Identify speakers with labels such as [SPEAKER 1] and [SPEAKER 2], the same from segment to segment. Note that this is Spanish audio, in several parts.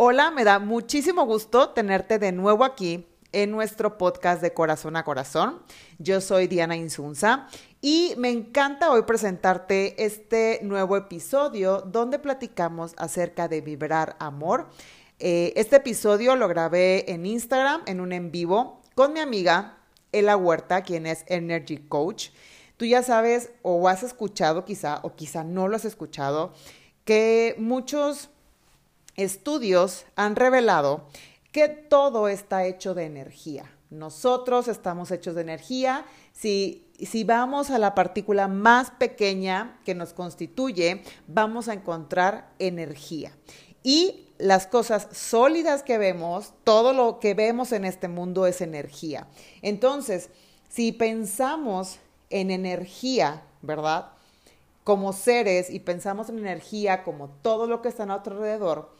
[SPEAKER 1] Hola, me da muchísimo gusto tenerte de nuevo aquí en nuestro podcast de Corazón a Corazón. Yo soy Diana Insunza y me encanta hoy presentarte este nuevo episodio donde platicamos acerca de vibrar amor. Eh, este episodio lo grabé en Instagram en un en vivo con mi amiga Ela Huerta, quien es Energy Coach. Tú ya sabes o has escuchado quizá o quizá no lo has escuchado que muchos estudios han revelado que todo está hecho de energía. Nosotros estamos hechos de energía. Si, si vamos a la partícula más pequeña que nos constituye, vamos a encontrar energía. Y las cosas sólidas que vemos, todo lo que vemos en este mundo es energía. Entonces, si pensamos en energía, ¿verdad? Como seres y pensamos en energía como todo lo que está a nuestro alrededor,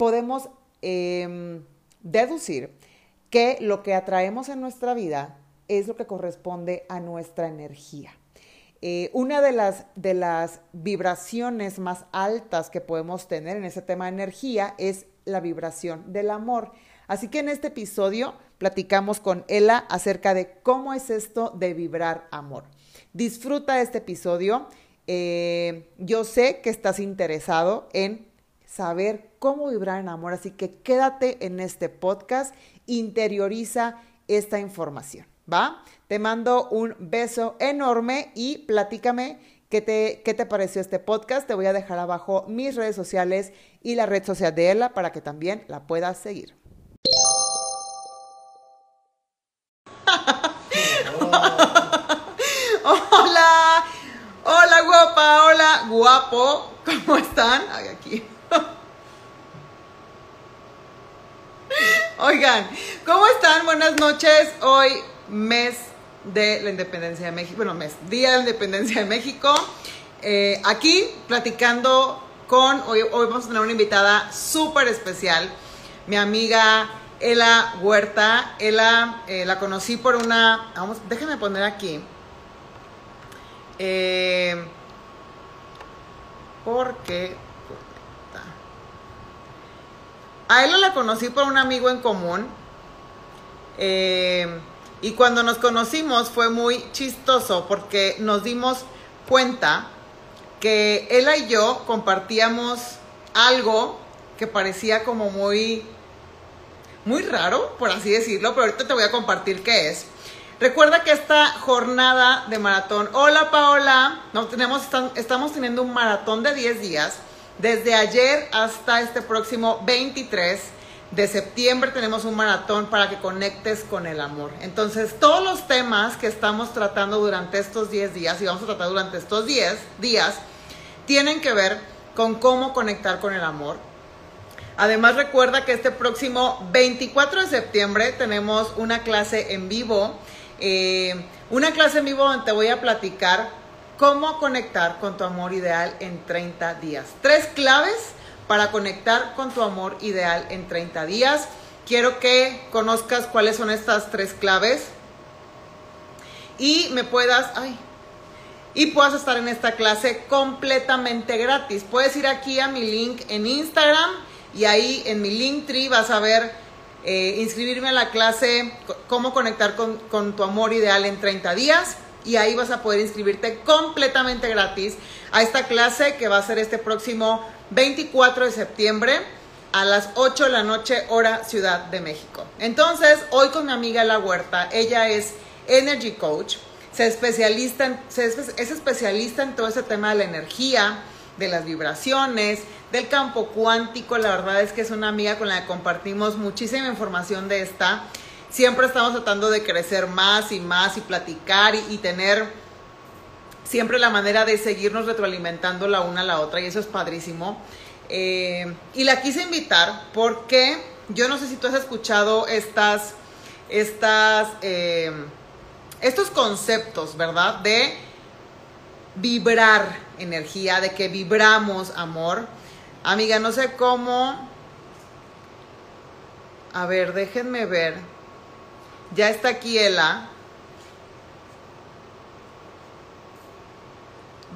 [SPEAKER 1] podemos em, deducir que lo que atraemos en nuestra vida es lo que corresponde a nuestra energía. Eh, una de las, de las vibraciones más altas que podemos tener en ese tema de energía es la vibración del amor. Así que en este episodio platicamos con Ella acerca de cómo es esto de vibrar amor. Disfruta este episodio. Eh, yo sé que estás interesado en saber cómo vibrar en amor, así que quédate en este podcast, interioriza esta información, ¿va? Te mando un beso enorme y platícame qué te, qué te pareció este podcast. Te voy a dejar abajo mis redes sociales y la red social de Ella para que también la puedas seguir. hola, hola guapa, hola guapo, ¿cómo están? Ay, aquí. Oigan, ¿cómo están? Buenas noches. Hoy mes de la independencia de México, bueno, mes, día de la independencia de México. Eh, aquí platicando con, hoy, vamos a tener una invitada súper especial, mi amiga Ela Huerta. Ela eh, la conocí por una, vamos, déjenme poner aquí. Eh, porque a Ela la conocí por un amigo en común. Eh, y cuando nos conocimos fue muy chistoso porque nos dimos cuenta que Ela y yo compartíamos algo que parecía como muy, muy raro, por así decirlo, pero ahorita te voy a compartir qué es. Recuerda que esta jornada de maratón, hola Paola, no, tenemos, estamos teniendo un maratón de 10 días desde ayer hasta este próximo 23 de septiembre tenemos un maratón para que conectes con el amor. Entonces, todos los temas que estamos tratando durante estos 10 días y vamos a tratar durante estos 10 días tienen que ver con cómo conectar con el amor. Además, recuerda que este próximo 24 de septiembre tenemos una clase en vivo. Eh, una clase en vivo donde te voy a platicar cómo conectar con tu amor ideal en 30 días. Tres claves para conectar con tu amor ideal en 30 días. Quiero que conozcas cuáles son estas tres claves y me puedas, ay, y puedas estar en esta clase completamente gratis. Puedes ir aquí a mi link en Instagram y ahí en mi link tree vas a ver eh, inscribirme a la clase cómo conectar con, con tu amor ideal en 30 días y ahí vas a poder inscribirte completamente gratis a esta clase que va a ser este próximo 24 de septiembre a las 8 de la noche hora Ciudad de México. Entonces, hoy con mi amiga La Huerta, ella es Energy Coach, se especialista en, es especialista en todo ese tema de la energía, de las vibraciones, del campo cuántico. La verdad es que es una amiga con la que compartimos muchísima información de esta siempre estamos tratando de crecer más y más y platicar y, tener siempre la manera de seguirnos retroalimentando la una a la otra y eso es padrísimo. Eh, y la quise invitar porque yo no sé si tú has escuchado estas, estas, eh, estos conceptos, ¿verdad? De vibrar energía, de que vibramos amor. Amiga, no sé cómo. A ver, déjenme ver. Ya está aquí Ela.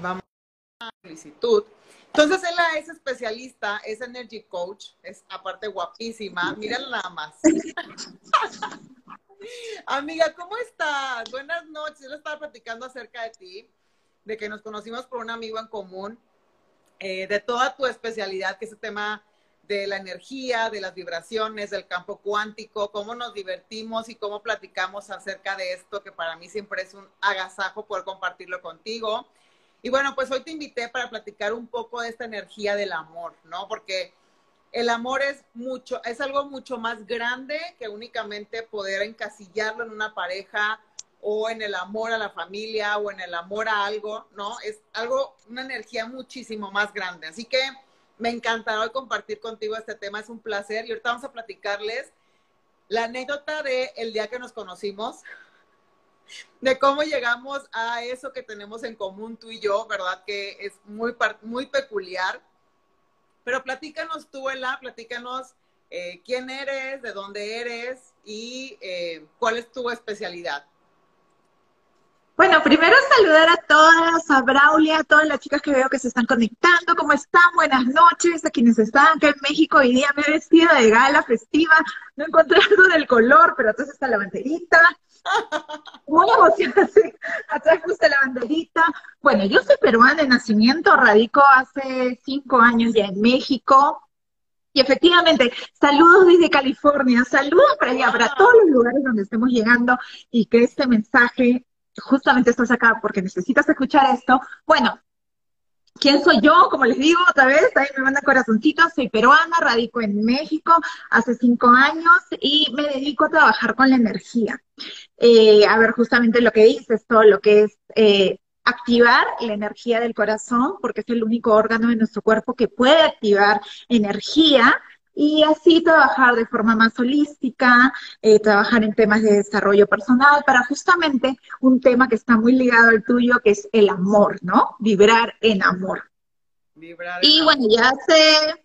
[SPEAKER 1] Vamos a la solicitud. Entonces, ella es especialista, es energy coach, es aparte guapísima. Mírala nada más. Amiga, ¿cómo estás? Buenas noches. Yo le estaba platicando acerca de ti, de que nos conocimos por un amigo en común, eh, de toda tu especialidad, que es el tema de la energía, de las vibraciones, del campo cuántico, cómo nos divertimos y cómo platicamos acerca de esto, que para mí siempre es un agasajo poder compartirlo contigo. Y bueno, pues hoy te invité para platicar un poco de esta energía del amor, ¿no? Porque el amor es mucho, es algo mucho más grande que únicamente poder encasillarlo en una pareja o en el amor a la familia o en el amor a algo, ¿no? Es algo, una energía muchísimo más grande. Así que me encantará hoy compartir contigo este tema, es un placer. Y ahorita vamos a platicarles la anécdota de el día que nos conocimos de cómo llegamos a eso que tenemos en común tú y yo, ¿verdad? Que es muy, muy peculiar. Pero platícanos tú, Ela, platícanos eh, quién eres, de dónde eres y eh, cuál es tu especialidad.
[SPEAKER 2] Bueno, primero saludar a todas, a Braulia, a todas las chicas que veo que se están conectando. ¿Cómo están? Buenas noches a quienes están acá en México. Hoy día me he vestido de gala festiva. No encontré algo del color, pero entonces está la banderita. Muy emocionante. Atrás puse la banderita. Bueno, yo soy peruana de nacimiento, radico hace cinco años ya en México. Y efectivamente, saludos desde California, saludos para allá, para todos los lugares donde estemos llegando y que este mensaje, justamente estás acá porque necesitas escuchar esto. Bueno, ¿Quién soy yo? Como les digo otra vez, ahí me manda corazoncitos, soy peruana, radico en México hace cinco años y me dedico a trabajar con la energía. Eh, a ver, justamente lo que dices, todo lo que es eh, activar la energía del corazón, porque es el único órgano de nuestro cuerpo que puede activar energía y así trabajar de forma más holística, eh, trabajar en temas de desarrollo personal para justamente un tema que está muy ligado al tuyo, que es el amor, ¿no? Vibrar en amor. y bueno, ya hace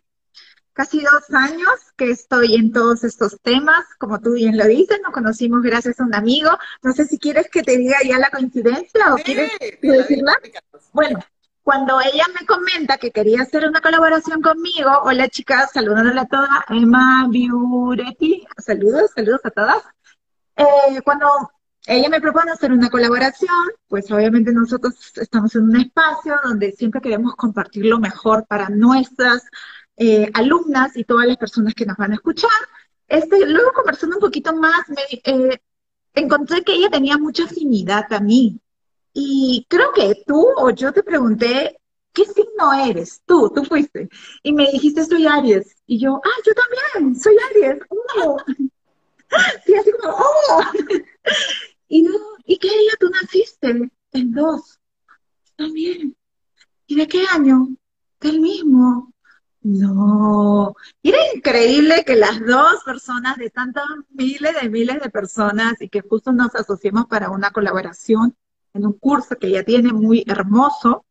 [SPEAKER 2] casi dos años que estoy en todos estos temas, como tú bien lo dices, nos conocimos gracias a un amigo. No sé si quieres que te diga ya la coincidencia o quieres decirla. Bueno, cuando ella me comenta que quería hacer una colaboración conmigo, hola chicas, saludándole a todas, Emma Biuretti, saludos, saludos a todas. Eh, cuando ella me propone hacer una colaboración, pues obviamente nosotros estamos en un espacio donde siempre queremos compartir lo mejor para nuestras eh, alumnas y todas las personas que nos van a escuchar. Este, luego conversando un poquito más, me, eh, encontré que ella tenía mucha afinidad a mí. Y creo que tú o yo te pregunté, ¿qué signo eres? Tú, tú fuiste. Y me dijiste, soy Aries. Y yo, ah, yo también, soy Aries. Oh. Sí, así como, oh. Y no, ¿y qué día tú naciste? En dos. También. ¿Y de qué año? Del mismo. No, y era increíble que las dos personas de tantas miles de miles de personas y que justo nos asociemos para una colaboración en un curso que ella tiene muy hermoso,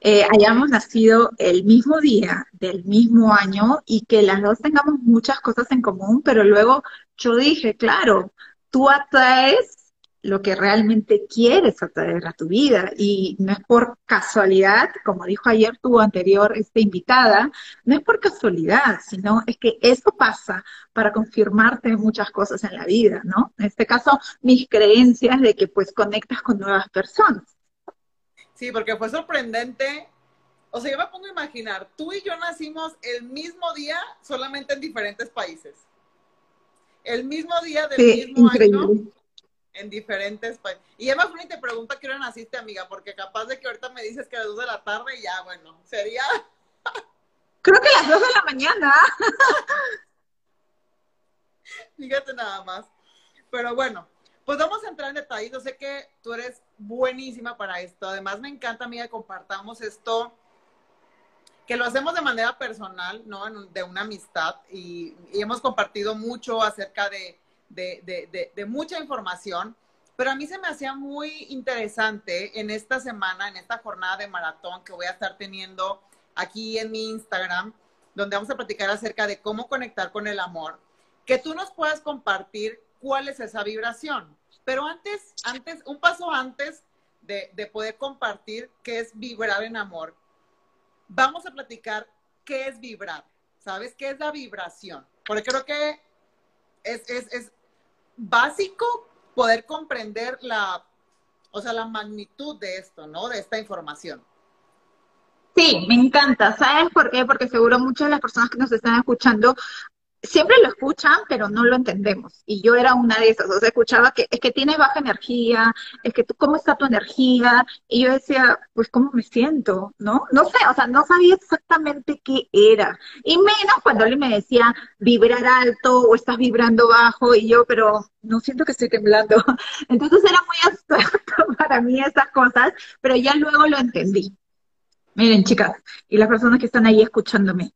[SPEAKER 2] eh, hayamos nacido el mismo día, del mismo año, y que las dos tengamos muchas cosas en común, pero luego yo dije, claro, tú atraes lo que realmente quieres atraer a tu vida y no es por casualidad, como dijo ayer tu anterior esta invitada, no es por casualidad, sino es que eso pasa para confirmarte muchas cosas en la vida, ¿no? En este caso, mis creencias de que pues conectas con nuevas personas.
[SPEAKER 1] Sí, porque fue sorprendente. O sea, yo me pongo a imaginar, tú y yo nacimos el mismo día, solamente en diferentes países. El mismo día del mismo año en diferentes países. Y Emma Funi te pregunta qué hora naciste, amiga, porque capaz de que ahorita me dices que a las 2 de la tarde y ya, bueno, sería...
[SPEAKER 2] Creo que a las 2 de la mañana.
[SPEAKER 1] Fíjate nada más. Pero bueno, pues vamos a entrar en detalle. Yo sé que tú eres buenísima para esto. Además, me encanta, amiga, que compartamos esto, que lo hacemos de manera personal, ¿no? De una amistad. y hemos compartido mucho acerca de de, mucha información, pero a mí se me hacía muy interesante en esta semana, en esta jornada de maratón que voy a estar teniendo aquí en mi Instagram, donde vamos a platicar acerca de cómo conectar con el amor, que tú nos puedas compartir cuál es esa vibración. Pero antes, antes, un paso antes de, de poder compartir qué es vibrar en amor. vamos a platicar qué es vibrar, ¿sabes? ¿Qué es la vibración? Porque creo que es, es, es básico poder comprender la, o sea, la magnitud de esto, ¿no? De esta información.
[SPEAKER 2] Sí, me encanta. ¿Sabes por qué? Porque seguro muchas de las personas que nos están escuchando siempre lo escuchan, pero no lo entendemos. Y yo era una de esas, o sea, escuchaba que es que tienes baja energía, es que tú, ¿cómo está tu energía? Y yo decía, pues, ¿cómo me siento? ¿No? No sé, o sea, no sabía exactamente qué era. Y menos cuando él me decía vibrar alto o estás vibrando bajo, y yo, pero no siento que estoy temblando. Entonces era muy abstracto para mí esas cosas, pero ya luego lo entendí. Miren, chicas, y las personas que están ahí escuchándome,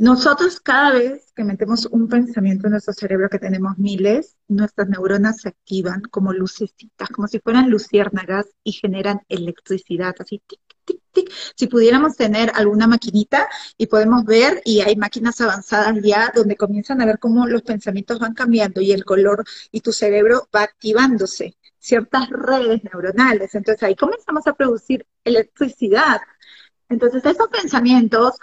[SPEAKER 2] nosotros cada vez que metemos un pensamiento en nuestro cerebro, que tenemos miles, nuestras neuronas se activan como lucecitas, como si fueran luciérnagas y generan electricidad, así tic, tic, tic. Si pudiéramos tener alguna maquinita y podemos ver, y hay máquinas avanzadas ya donde comienzan a ver cómo los pensamientos van cambiando y el color y tu cerebro va activándose, ciertas redes neuronales. Entonces ahí comenzamos a producir electricidad. Entonces, esos pensamientos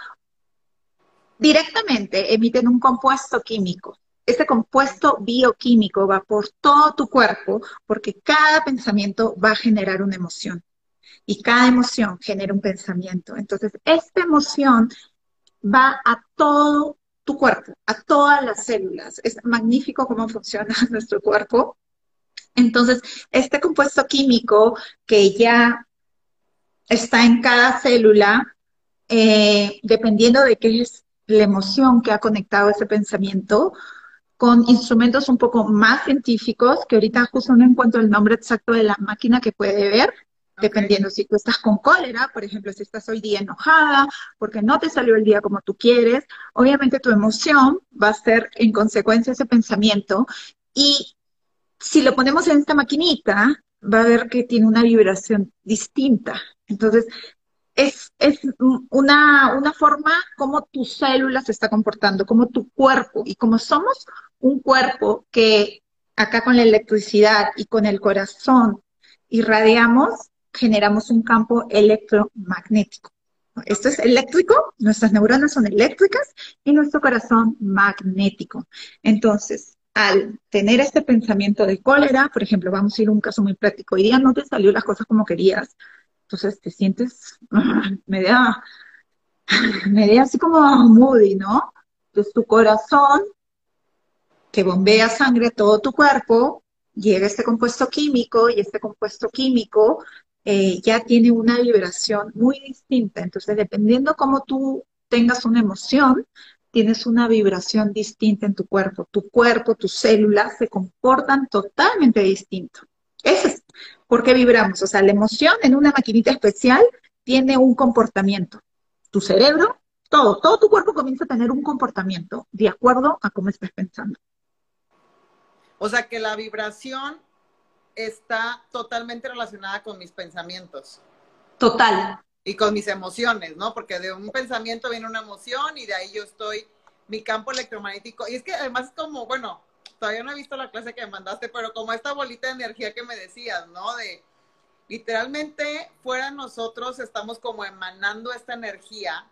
[SPEAKER 2] directamente emiten un compuesto químico. Este compuesto bioquímico va por todo tu cuerpo porque cada pensamiento va a generar una emoción y cada emoción genera un pensamiento. Entonces, esta emoción va a todo tu cuerpo, a todas las células. Es magnífico cómo funciona nuestro cuerpo. Entonces, este compuesto químico que ya está en cada célula, eh, dependiendo de qué es la emoción que ha conectado ese pensamiento con instrumentos un poco más científicos, que ahorita justo no encuentro el nombre exacto de la máquina que puede ver, dependiendo si tú estás con cólera, por ejemplo, si estás hoy día enojada, porque no te salió el día como tú quieres, obviamente tu emoción va a ser en consecuencia ese pensamiento y si lo ponemos en esta maquinita, va a ver que tiene una vibración distinta. Entonces, es, es una, una, forma como tu célula se está comportando, como tu cuerpo. Y como somos un cuerpo que acá con la electricidad y con el corazón irradiamos, generamos un campo electromagnético. Esto es eléctrico, nuestras neuronas son eléctricas y nuestro corazón magnético. Entonces, al tener este pensamiento de cólera, por ejemplo, vamos a ir a un caso muy práctico, hoy día no te salió las cosas como querías, entonces te sientes media, media así como moody, ¿no? Entonces tu corazón, que bombea sangre a todo tu cuerpo, llega este compuesto químico y este compuesto químico eh, ya tiene una vibración muy distinta. Entonces, dependiendo cómo tú tengas una emoción, tienes una vibración distinta en tu cuerpo. Tu cuerpo, tus células se comportan totalmente distinto. Eso es por qué vibramos. O sea, la emoción en una maquinita especial tiene un comportamiento. Tu cerebro, todo, todo tu cuerpo comienza a tener un comportamiento de acuerdo a cómo estás pensando.
[SPEAKER 1] O sea, que la vibración está totalmente relacionada con mis pensamientos.
[SPEAKER 2] Total.
[SPEAKER 1] Y con mis emociones, ¿no? Porque de un pensamiento viene una emoción y de ahí yo estoy, mi campo electromagnético. Y es que además es como, bueno, todavía no he visto la clase que me mandaste, pero como esta bolita de energía que me decías, ¿no? De literalmente fuera nosotros estamos como emanando esta energía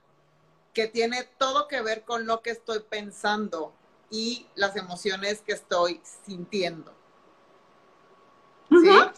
[SPEAKER 1] que tiene todo que ver con lo que estoy pensando y las emociones que estoy sintiendo.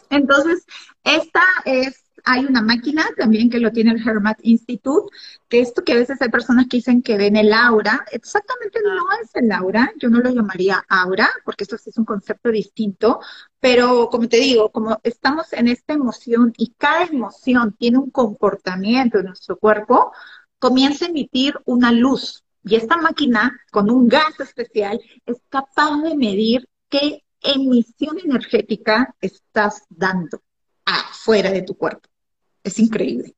[SPEAKER 2] Entonces, esta es hay una máquina también que lo tiene el Hermat Institute, que esto que a veces hay personas que dicen que ven el aura, exactamente no es el aura, yo no lo llamaría aura, porque esto sí es un concepto distinto, pero como te digo, como estamos en esta emoción y cada emoción tiene un comportamiento en nuestro cuerpo, comienza a emitir una luz. Y esta máquina, con un gas especial, es capaz de medir qué emisión energética estás dando afuera de tu cuerpo. Es increíble.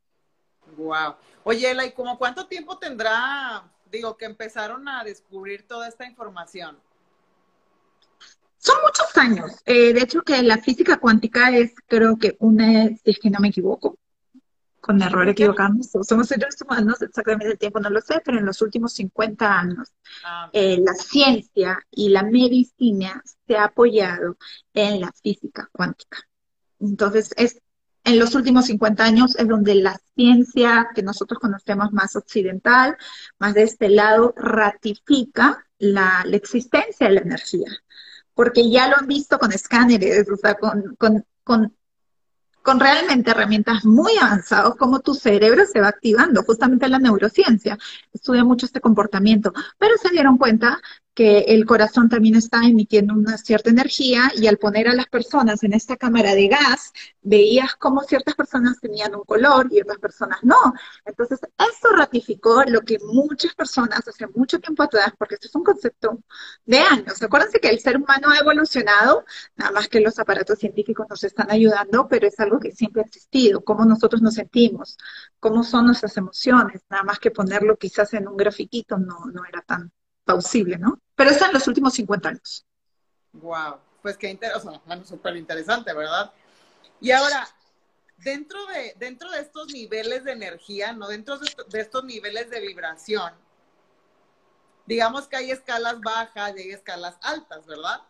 [SPEAKER 1] Wow. Oye, Ela, ¿y como cuánto tiempo tendrá, digo, que empezaron a descubrir toda esta información?
[SPEAKER 2] Son muchos años. Eh, de hecho, que la física cuántica es, creo que una, si es que no me equivoco, con error equivocamos, somos seres humanos, exactamente el tiempo no lo sé, pero en los últimos 50 años ah, eh, la ciencia y la medicina se ha apoyado en la física cuántica. Entonces, es en los últimos 50 años es donde la ciencia que nosotros conocemos más occidental, más de este lado, ratifica la, existencia de la energía. Porque ya lo han visto con escáneres, o sea, con, con, con con realmente herramientas muy avanzadas, como tu cerebro se va activando, justamente la neurociencia estudia mucho este comportamiento, pero se dieron cuenta que el corazón también está emitiendo una cierta energía y al poner a las personas en esta cámara de gas, veías cómo ciertas personas tenían un color y otras personas no. Entonces, eso ratificó lo que muchas personas hace mucho tiempo atrás, porque esto es un concepto de años. Acuérdense que el ser humano ha evolucionado, nada más que los aparatos científicos nos están ayudando, pero es algo que siempre ha existido, cómo nosotros nos sentimos, cómo son nuestras emociones, nada más que ponerlo quizás en un grafiquito no, no era tan plausible, ¿no? Pero está en los últimos 50 años.
[SPEAKER 1] Wow, pues qué interesante, bueno, súper interesante, ¿verdad? Y ahora, dentro de, dentro de estos niveles de energía, ¿no? Dentro de, estos niveles de vibración, digamos que hay escalas bajas y hay escalas altas, ¿verdad?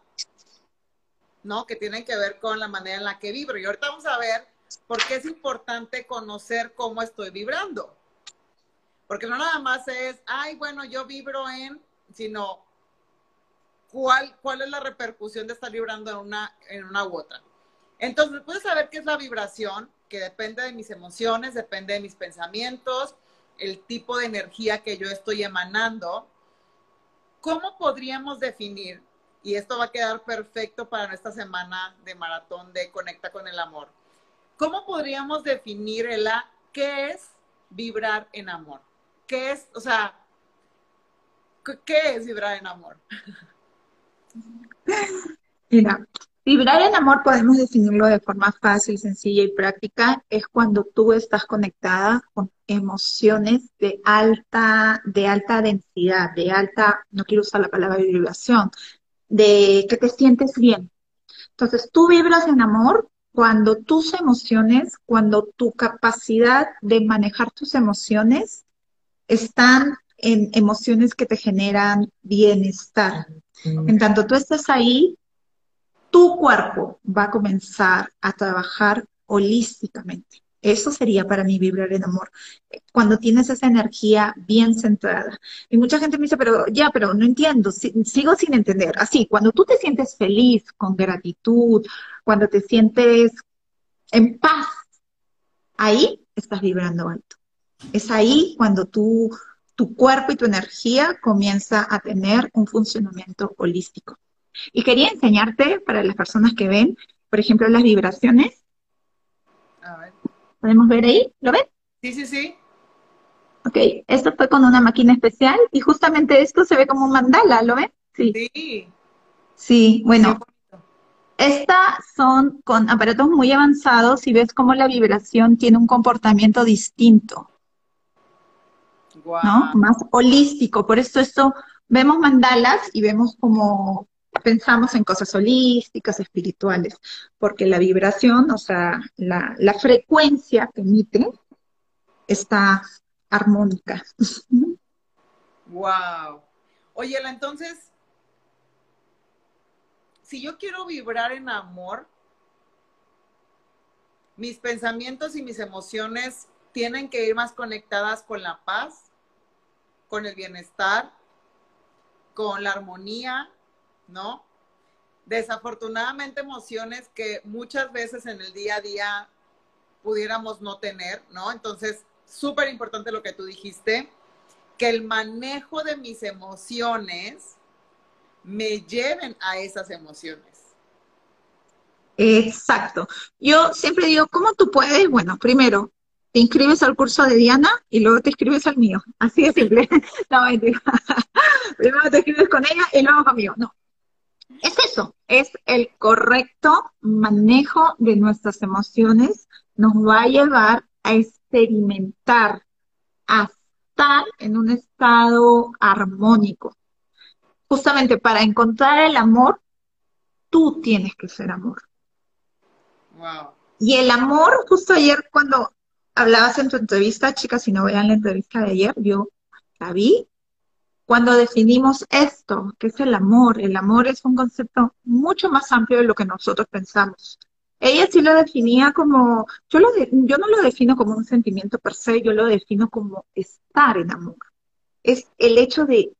[SPEAKER 1] ¿No? Que tienen que ver con la manera en la que vibro. Y ahorita vamos a ver por qué es importante conocer cómo estoy vibrando. Porque no nada más es, ay, bueno, yo vibro en sino cuál, cuál es la repercusión de estar vibrando en una, en una u otra. Entonces, puedes saber qué es la vibración, que depende de mis emociones, depende de mis pensamientos, el tipo de energía que yo estoy emanando. ¿Cómo podríamos definir, y esto va a quedar perfecto para nuestra semana de maratón de Conecta con el Amor, ¿cómo podríamos definir, Ela, qué es vibrar en amor? ¿Qué es, o sea, ¿Qué es vibrar en amor?
[SPEAKER 2] Mira, vibrar en amor podemos definirlo de forma fácil, sencilla y práctica. Es cuando tú estás conectada con emociones de alta, de alta densidad, de alta, no quiero usar la palabra vibración, de que te sientes bien. Entonces, tú vibras en amor cuando tus emociones, cuando tu capacidad de manejar tus emociones están en emociones que te generan bienestar. En tanto tú estés ahí, tu cuerpo va a comenzar a trabajar holísticamente. Eso sería para mí vibrar en amor. Cuando tienes esa energía bien centrada. Y mucha gente me dice, pero ya, pero no entiendo, sigo sin entender. Así, cuando tú te sientes feliz, con gratitud, cuando te sientes en paz, ahí estás vibrando alto. Es ahí cuando tú tu cuerpo y tu energía comienza a tener un funcionamiento holístico. Y quería enseñarte para las personas que ven, por ejemplo, las vibraciones. A ver. ¿Podemos ver ahí? ¿Lo ven?
[SPEAKER 1] Sí, sí, sí.
[SPEAKER 2] Ok, esto fue con una máquina especial y justamente esto se ve como un mandala, ¿lo ven?
[SPEAKER 1] Sí.
[SPEAKER 2] Sí, sí bueno. Estas son con aparatos muy avanzados y ves cómo la vibración tiene un comportamiento distinto. ¿No? Más holístico. Por eso esto, vemos mandalas y vemos como pensamos en cosas holísticas, espirituales, porque la vibración, o sea, la, la frecuencia que emite está armónica.
[SPEAKER 1] Wow. Oye, entonces, si yo quiero vibrar en amor, mis pensamientos y mis emociones tienen que ir más conectadas con la paz con el bienestar, con la armonía, ¿no? Desafortunadamente emociones que muchas veces en el día a día pudiéramos no tener, ¿no? Entonces, súper importante lo que tú dijiste, que el manejo de mis emociones me lleven a esas emociones.
[SPEAKER 2] Exacto. Yo siempre digo, ¿cómo tú puedes? Bueno, primero, te inscribes al curso de Diana y luego te inscribes al mío. Así de simple. no, Primero te inscribes con ella y luego conmigo. No. Es eso, es el correcto manejo de nuestras emociones nos va a llevar a experimentar, a estar en un estado armónico. Justamente para encontrar el amor, tú tienes que ser amor. Wow. Y el amor, justo ayer cuando hablabas en tu entrevista, chicas, si no vean la entrevista de ayer, yo la vi, cuando definimos esto, que es el amor. El amor es un concepto mucho más amplio de lo que nosotros pensamos. Ella sí lo definía como, yo, lo yo no lo defino como un sentimiento per se, yo lo defino como estar en amor. Es el hecho de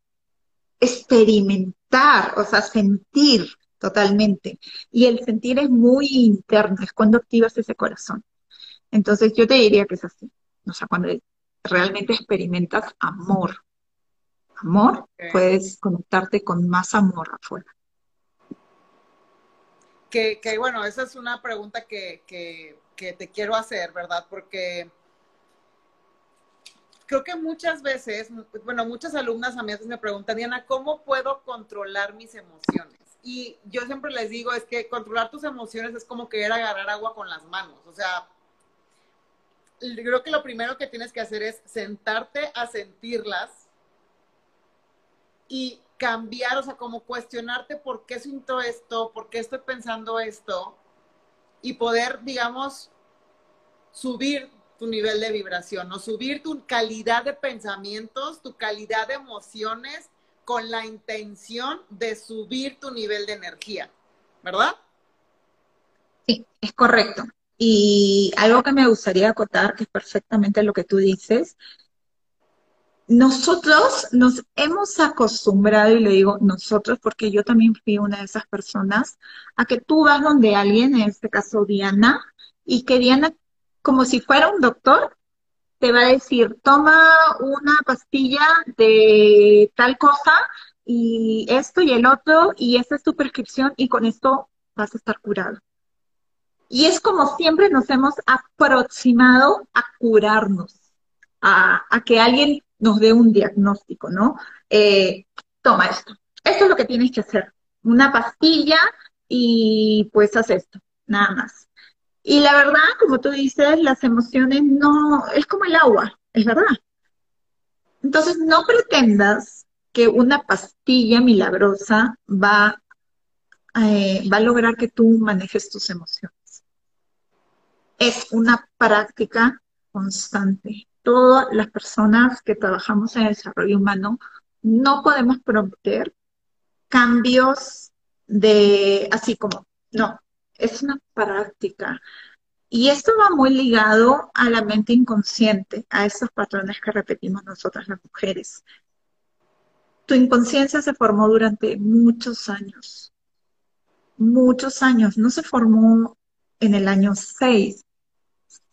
[SPEAKER 2] experimentar, o sea, sentir totalmente. Y el sentir es muy interno, es cuando activas ese corazón. Entonces yo te diría que es así. O sea, cuando realmente experimentas amor. Amor, puedes conectarte con más amor afuera.
[SPEAKER 1] Que, que bueno, esa es una pregunta que, que, que te quiero hacer, ¿verdad? Porque creo que muchas veces, bueno, muchas alumnas a mí me preguntan, Diana, ¿cómo puedo controlar mis emociones? Y yo siempre les digo, es que controlar tus emociones es como querer agarrar agua con las manos. O sea, creo que lo primero que tienes que hacer es sentarte a sentirlas y cambiar, o sea, como cuestionarte por qué siento esto, por qué estoy pensando esto y poder, digamos, subir tu nivel de vibración o subir tu calidad de pensamientos, tu calidad de emociones con la intención de subir tu nivel de energía, ¿verdad?
[SPEAKER 2] Sí, es correcto. Y algo que me gustaría acotar, que es perfectamente lo que tú dices, nosotros nos hemos acostumbrado, y le digo nosotros porque yo también fui una de esas personas, a que tú vas donde alguien, en este caso Diana, y que Diana, como si fuera un doctor, te va a decir, toma una pastilla de tal cosa y esto y el otro, y esta es tu prescripción, y con esto vas a estar curado. Y es como siempre nos hemos aproximado a curarnos, a, que alguien nos dé un diagnóstico, ¿no? Eh, toma esto. Esto es lo que tienes que hacer. Una pastilla y pues haz esto, nada más. Y la verdad, como tú dices, las emociones no, es como el agua, es verdad. Entonces, no pretendas que una pastilla milagrosa va, eh, va a lograr que tú manejes tus emociones es una práctica constante. Todas las personas que trabajamos en el desarrollo humano no podemos prometer cambios de así como, no, es una práctica. Y esto va muy ligado a la mente inconsciente, a esos patrones que repetimos nosotras las mujeres. Tu inconsciencia se formó durante muchos años, muchos años, no se formó en el año 6,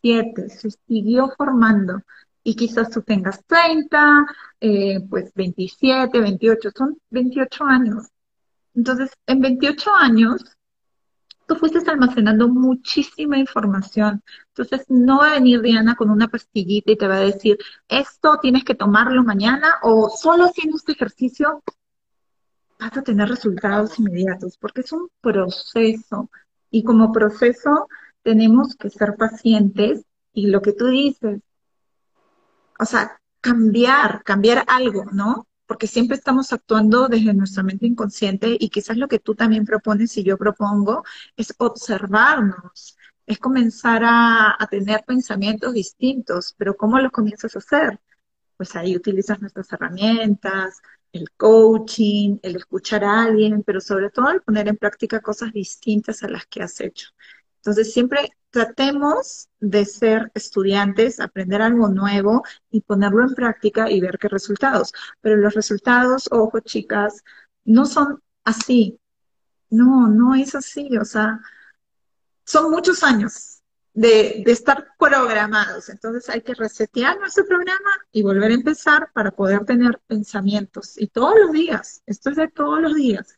[SPEAKER 2] se siguió formando. Y quizás tú tengas 30, eh, pues 27, 28, son 28 años. Entonces, en 28 años, tú fuiste almacenando muchísima información. Entonces, no va a venir Diana con una pastillita y te va a decir, esto tienes que tomarlo mañana o solo haciendo este ejercicio vas a tener resultados inmediatos, porque es un proceso. Y como proceso, tenemos que ser pacientes y lo que tú dices, o sea, cambiar, cambiar algo, ¿no? Porque siempre estamos actuando desde nuestra mente inconsciente y quizás lo que tú también propones y yo propongo es observarnos, es comenzar a, tener pensamientos distintos, pero ¿cómo los comienzas a hacer? Pues ahí utilizas nuestras herramientas, el coaching, el escuchar a alguien, pero sobre todo el poner en práctica cosas distintas a las que has hecho. Entonces, siempre tratemos de ser estudiantes, aprender algo nuevo y ponerlo en práctica y ver qué resultados. Pero los resultados, ojo chicas, no son así. No, no es así. O sea, son muchos años de, de estar programados. Entonces hay que resetear nuestro programa y volver a empezar para poder tener pensamientos. Y todos los días, esto es de todos los días.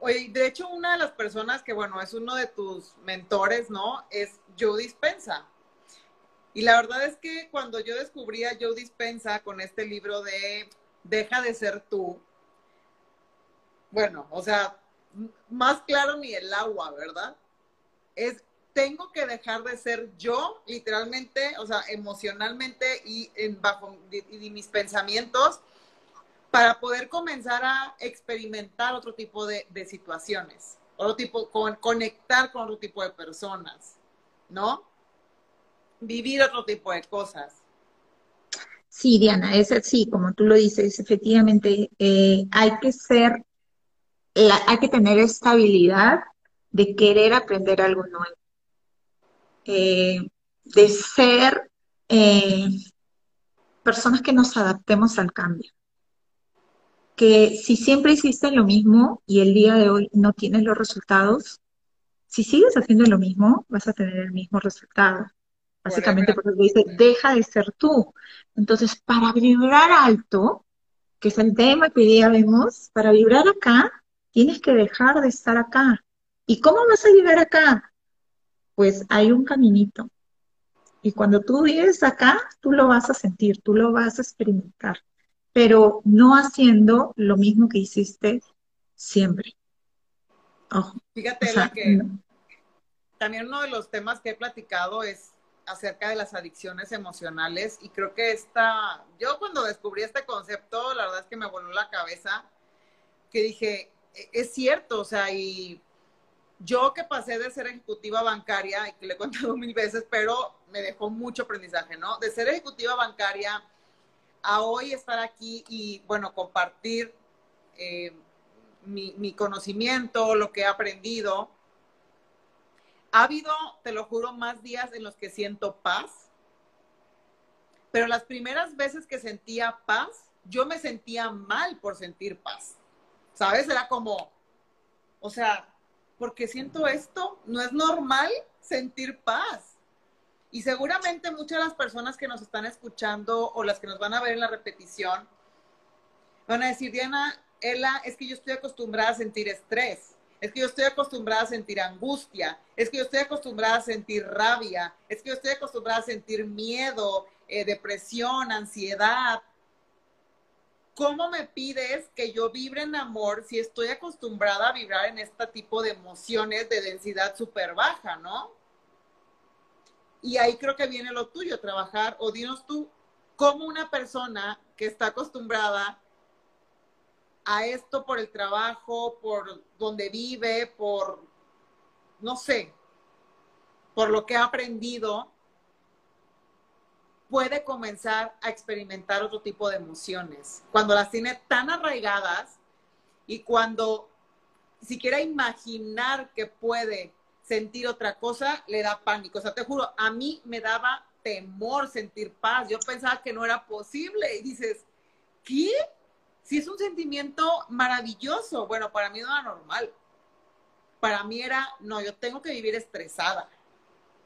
[SPEAKER 1] Oye, de hecho, una de las personas que, bueno, es uno de tus mentores, ¿no? Es Joe Dispensa. Y la verdad es que cuando yo descubrí a Joe Dispensa con este libro de Deja de ser tú, bueno, o sea, más claro ni el agua, ¿verdad? Es, tengo que dejar de ser yo, literalmente, o sea, emocionalmente y en, bajo y mis pensamientos, para poder comenzar a experimentar otro tipo de, situaciones, otro tipo, con, conectar con otro tipo de personas, ¿no? Vivir otro tipo de cosas.
[SPEAKER 2] Sí, Diana, es así, como tú lo dices, efectivamente, eh, hay que ser, hay que tener estabilidad de querer aprender algo nuevo, eh, de ser eh, personas que nos adaptemos al cambio. Que si siempre hiciste lo mismo y el día de hoy no tienes los resultados, si sigues haciendo lo mismo, vas a tener el mismo resultado. Básicamente porque dice, deja de ser tú. Entonces, para vibrar alto, que es el tema que hoy día vemos, para vibrar acá, tienes que dejar de estar acá. ¿Y cómo vas a llegar acá? Pues hay un caminito. Y cuando tú vives acá, tú lo vas a sentir, tú lo vas a experimentar, pero no haciendo lo mismo que hiciste siempre.
[SPEAKER 1] Fíjate que también uno de los temas que he platicado es acerca de las adicciones emocionales y creo que esta, yo cuando descubrí este concepto, la verdad es que me voló la cabeza, que dije, e-, es cierto, o sea, y yo que pasé de ser ejecutiva bancaria, y que le he contado mil veces, pero me dejó mucho aprendizaje, ¿no? De ser ejecutiva bancaria a hoy estar aquí y, bueno, compartir eh, mi, mi, conocimiento, lo que he aprendido. Ha habido, te lo juro, más días en los que siento paz, pero las primeras veces que sentía paz, yo me sentía mal por sentir paz. ¿Sabes? Era como, o sea, porque siento esto, no es normal sentir paz. Y seguramente muchas de las personas que nos están escuchando o las que nos van a ver en la repetición van a decir, Diana, Ela, es que yo estoy acostumbrada a sentir estrés, es que yo estoy acostumbrada a sentir angustia, es que yo estoy acostumbrada a sentir rabia, es que yo estoy acostumbrada a sentir miedo, eh, depresión, ansiedad. ¿Cómo me pides que yo vibre en amor si estoy acostumbrada a vibrar en este tipo de emociones de densidad súper baja, no? Y ahí creo que viene lo tuyo, trabajar, o dinos tú, cómo una persona que está acostumbrada a esto por el trabajo, por donde vive, por, no sé, por lo que ha aprendido, puede comenzar a experimentar otro tipo de emociones. Cuando las tiene tan arraigadas y cuando siquiera imaginar que puede sentir otra cosa, le da pánico. O sea, te juro, a mí me daba temor sentir paz. Yo pensaba que no era posible. Y dices, ¿qué? Si es un sentimiento maravilloso. Bueno, para mí no era normal. Para mí era, no, yo tengo que vivir estresada.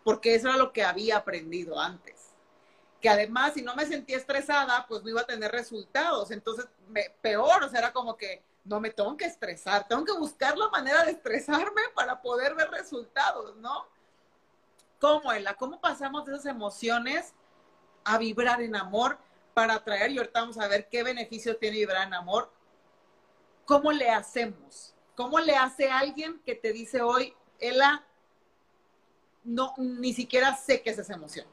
[SPEAKER 1] Porque eso era lo que había aprendido antes. Que además, si no me sentía estresada, pues no iba a tener resultados. Entonces, peor, o sea, era como que no me tengo que estresar, tengo que buscar la manera de estresarme para poder ver resultados, ¿no? ¿Cómo, Ela? ¿Cómo pasamos de esas emociones a vibrar en amor para atraer? Y ahorita vamos a ver qué beneficio tiene vibrar en amor. ¿Cómo le hacemos? ¿Cómo le hace alguien que te dice hoy, Ela, no, ni siquiera sé qué es esa emoción?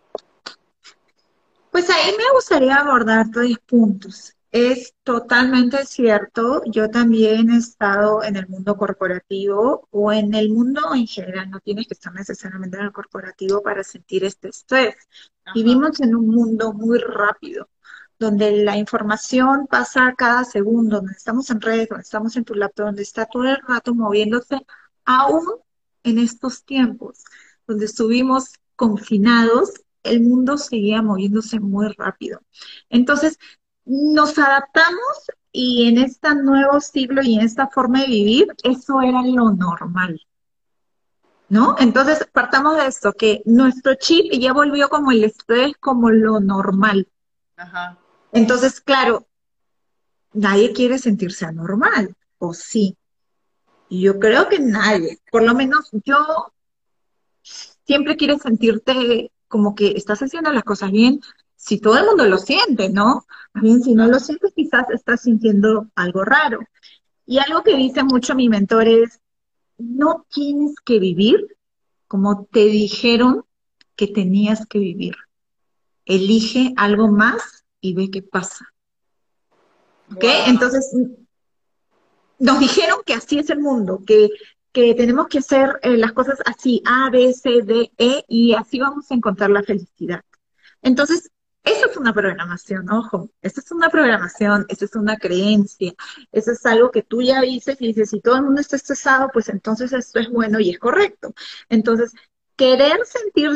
[SPEAKER 2] Pues ahí me gustaría abordar tres puntos. Es totalmente cierto. Yo también he estado en el mundo corporativo o en el mundo en general. No tienes que estar necesariamente en el corporativo para sentir este estrés. Vivimos en un mundo muy rápido, donde la información pasa cada segundo, donde estamos en redes, donde estamos en tu laptop, donde está todo el rato moviéndose, aún en estos tiempos, donde estuvimos confinados, el mundo seguía moviéndose muy rápido. Entonces, nos adaptamos y en este nuevo siglo y en esta forma de vivir, eso era lo normal. ¿No? Entonces, partamos de esto, que nuestro chip ya volvió como el estrés, como lo normal. Ajá. Entonces, claro, nadie quiere sentirse anormal, ¿o sí? Yo creo que nadie, por lo menos yo siempre quiero sentirte como que estás haciendo las cosas bien, si todo el mundo lo siente, ¿no? Bien, si no lo sientes, quizás estás sintiendo algo raro. Y algo que dice mucho mi mentor es, no tienes que vivir como te dijeron que tenías que vivir. Elige algo más y ve qué pasa. ¿Ok? Entonces, nos dijeron que así es el mundo, que, que tenemos que hacer eh, las cosas así, A, B, C, D, E, y así vamos a encontrar la felicidad. Entonces, Eso es una programación, ojo, eso es una programación, eso es una creencia, eso es algo que tú ya dices y dices, si todo el mundo está estresado, pues entonces esto es bueno y es correcto. Entonces, querer sentir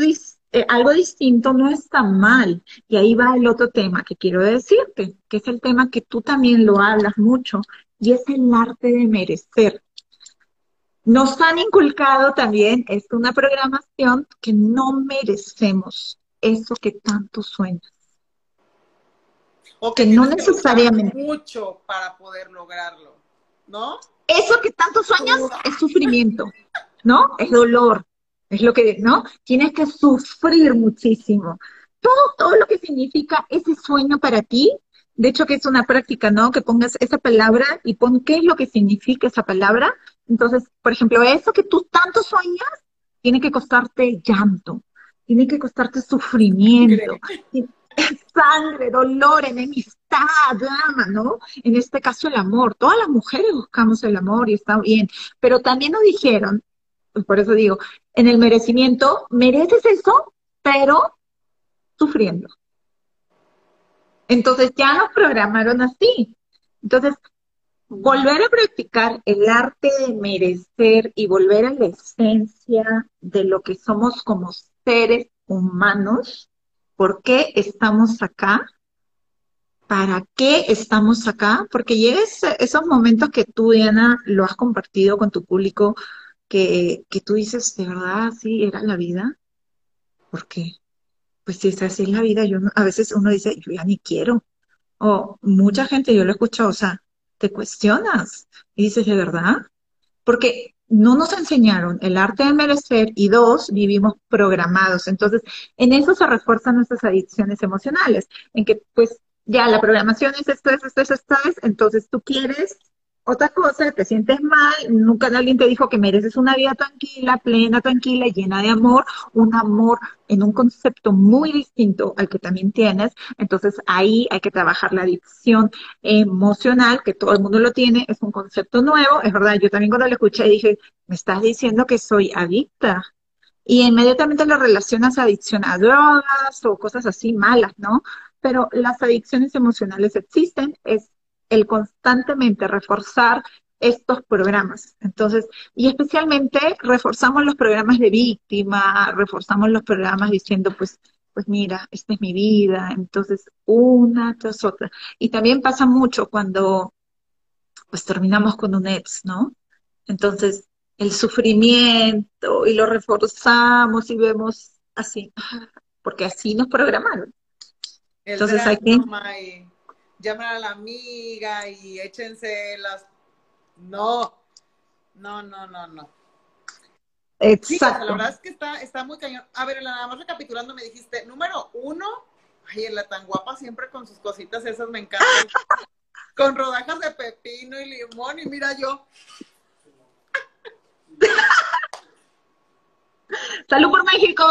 [SPEAKER 2] eh, algo distinto no está mal. Y ahí va el otro tema que quiero decirte, que es el tema que tú también lo hablas mucho, y es el arte de merecer. Nos han inculcado también, es una programación que no merecemos eso que tanto sueñas.
[SPEAKER 1] O que, no necesariamente. mucho para poder lograrlo, ¿no?
[SPEAKER 2] Eso que tanto sueñas es sufrimiento, ¿no? Es dolor, es lo que, ¿no? Tienes que sufrir muchísimo. Todo, todo lo que significa ese sueño para ti, de hecho que es una práctica, ¿no? Que pongas esa palabra y pon qué es lo que significa esa palabra. Entonces, por ejemplo, eso que tú tanto sueñas, tiene que costarte llanto, tiene que costarte sufrimiento, sangre, dolor, enemistad, drama, ¿no? En este caso el amor. Todas las mujeres buscamos el amor y está bien, pero también nos dijeron, pues por eso digo, en el merecimiento, mereces eso, pero sufriendo. Entonces ya nos programaron así. Entonces, volver a practicar el arte de merecer y volver a la esencia de lo que somos como seres humanos, ¿por qué estamos acá? ¿Para qué estamos acá? Porque llega esos momentos que tú, Diana, lo has compartido con tu público, que, que tú dices, ¿de verdad así era la vida? ¿Por qué? Pues si es así la vida, yo a veces uno dice, yo ya ni quiero. O mucha gente, yo lo he escuchado, o sea, te cuestionas y dices, ¿de verdad? Porque no nos enseñaron el arte de merecer y dos, vivimos programados. Entonces, en eso se refuerzan nuestras adicciones emocionales, en que pues ya la programación es esto, es esto, es esto, es, entonces tú quieres otra cosa, te sientes mal, nunca alguien te dijo que mereces una vida tranquila, plena, tranquila, llena de amor, un amor en un concepto muy distinto al que también tienes. Entonces ahí hay que trabajar la adicción emocional, que todo el mundo lo tiene, es un concepto nuevo, es verdad, yo también cuando lo escuché dije, me estás diciendo que soy adicta. Y inmediatamente lo relacionas a adicción a drogas o cosas así malas, ¿no? Pero las adicciones emocionales existen, es el constantemente reforzar estos programas. Entonces, y especialmente reforzamos los programas de víctima, reforzamos los programas diciendo, pues, pues mira, esta es mi vida, entonces una tras otra. Y también pasa mucho cuando pues terminamos con un ex, ¿no? Entonces, el sufrimiento y lo reforzamos y vemos así, porque así nos programaron.
[SPEAKER 1] entonces hay que llamen a la amiga y échense las... No, no, no, no, no.
[SPEAKER 2] Exacto.
[SPEAKER 1] la verdad es que está, está muy cañón. A ver, nada más recapitulando, me dijiste, número uno, ay, en la tan guapa siempre con sus cositas esas me encantan. con rodajas de pepino y limón, y mira yo.
[SPEAKER 2] Salud por México,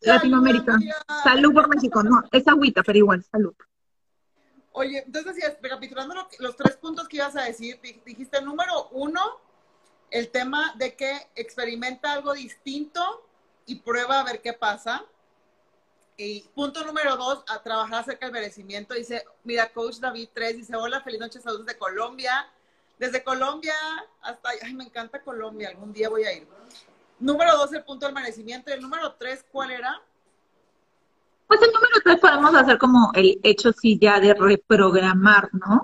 [SPEAKER 2] Latinoamérica. Salud por México. No, es agüita, pero igual, salud.
[SPEAKER 1] Oye, entonces recapitulando los tres puntos que ibas a decir, dijiste número uno, el tema de que experimenta algo distinto y prueba a ver qué pasa. Y punto número dos, a trabajar acerca del merecimiento. Dice, mira, coach David 3 dice, hola, feliz noche, saludos desde Colombia. Desde Colombia hasta, ay, me encanta Colombia, algún día voy a ir. Número dos, el punto del merecimiento. Y el número tres, ¿cuál era?
[SPEAKER 2] Pues el número tres podemos hacer como el hecho sí ya de reprogramar, ¿no?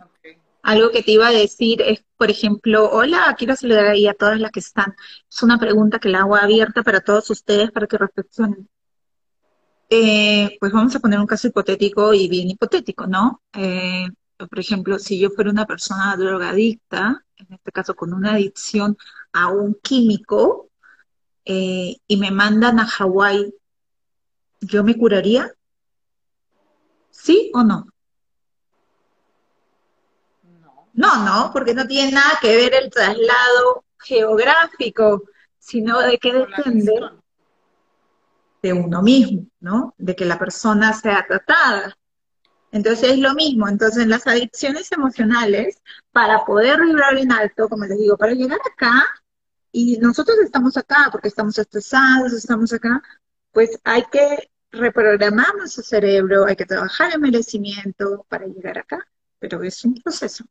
[SPEAKER 2] Algo que te iba a decir es, por ejemplo, hola, quiero saludar ahí a todas las que están. Es una pregunta que la hago abierta para todos ustedes para que reflexionen. Eh, pues vamos a poner un caso hipotético y bien hipotético, ¿no? Eh, por ejemplo, si yo fuera una persona drogadicta, en este caso con una adicción a un químico, eh, y me mandan a Hawái ¿yo me curaría? ¿Sí o no? No, no, porque no tiene nada que ver el traslado geográfico, sino de que depende de uno mismo, ¿no? De que la persona sea tratada. Entonces es lo mismo. Entonces las adicciones emocionales, para poder vibrar en alto, como les digo, para llegar acá, y nosotros estamos acá porque estamos estresados, estamos acá, pues hay que reprogramamos su cerebro, hay que trabajar el merecimiento para llegar acá, pero es un proceso.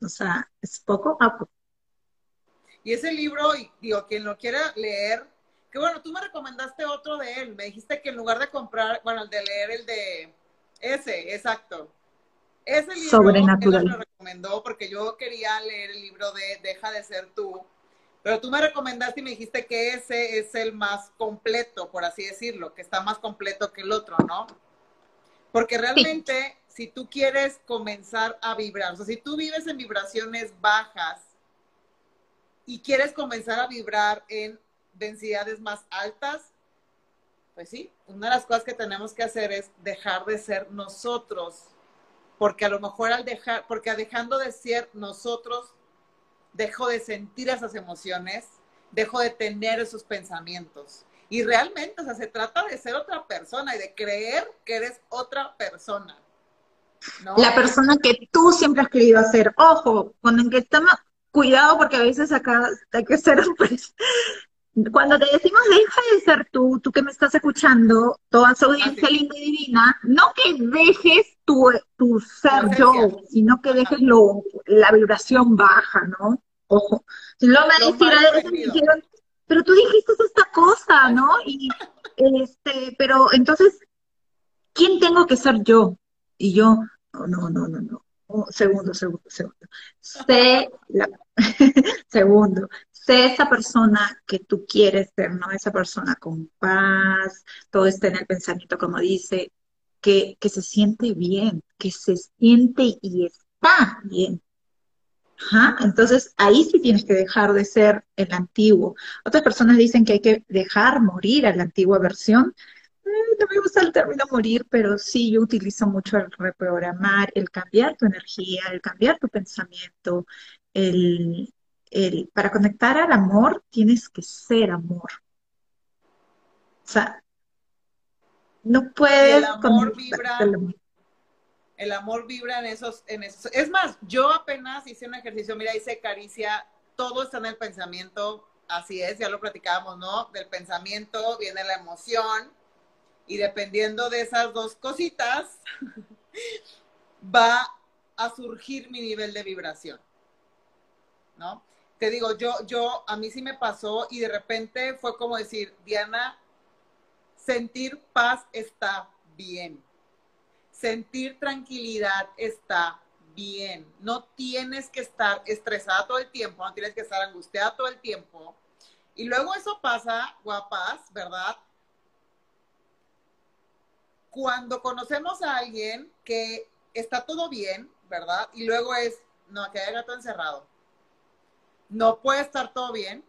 [SPEAKER 2] O sea, es poco a poco.
[SPEAKER 1] Y ese libro, digo, quien lo quiera leer, que bueno, tú me recomendaste otro de él, me dijiste que en lugar de comprar, bueno, el de leer el de ese, exacto. Ese libro
[SPEAKER 2] Sobrenatural.
[SPEAKER 1] él me lo recomendó porque yo quería leer el libro de Deja de ser tú, pero tú me recomendaste y me dijiste que ese es el más completo, por así decirlo, que está más completo que el otro, ¿no? Porque realmente, si tú quieres comenzar a vibrar, o sea, si tú vives en vibraciones bajas y quieres comenzar a vibrar en densidades más altas, pues sí, una de las cosas que tenemos que hacer es dejar de ser nosotros, porque a lo mejor al dejar, porque dejando de ser nosotros, dejo de sentir esas emociones, dejo de tener esos pensamientos. Y realmente, o sea, se trata de ser otra persona y de creer que eres otra persona.
[SPEAKER 2] La persona que tú siempre has querido hacer. Ojo, cuando en que estamos, cuidado porque a veces acá hay que ser cuando te decimos deja de ser tú, tú que me estás escuchando, toda esa audiencia linda y divina, no que dejes tu, tu ser yo, sino que dejes lo, la vibración baja, ¿no? Ojo. No me dijeron, pero tú dijiste esta cosa, ¿no? Y este, pero entonces, ¿quién tengo que ser yo? Y yo, no, no, no, no, no. Oh, segundo, segundo, segundo. Sé la, segundo, sé esa persona que tú quieres ser, ¿no? Esa persona con paz, todo está en el pensamiento, como dice, que, que se siente bien, que se siente y está bien. Entonces ahí sí tienes que dejar de ser el antiguo. Otras personas dicen que hay que dejar morir a la antigua versión. Eh, no me gusta el término morir, pero sí yo utilizo mucho el reprogramar, el cambiar tu energía, el cambiar tu pensamiento, el, el, para conectar al amor tienes que ser amor. O sea, no puedes...
[SPEAKER 1] el amor vibra, el amor vibra en esos, en esos. Es más, yo apenas hice un ejercicio, mira, hice caricia, todo está en el pensamiento, así es, ya lo platicábamos, ¿no? Del pensamiento viene la emoción y dependiendo de esas dos cositas, va a surgir mi nivel de vibración, ¿no? te digo, yo, yo, a mí sí me pasó y de repente fue como decir, Diana, sentir paz está bien. Sentir tranquilidad está bien. No tienes que estar estresada todo el tiempo, no tienes que estar angustiada todo el tiempo. Y luego eso pasa, guapas, ¿verdad? Cuando conocemos a alguien que está todo bien, ¿verdad? Y luego es, no, que hay gato encerrado no puede estar todo bien.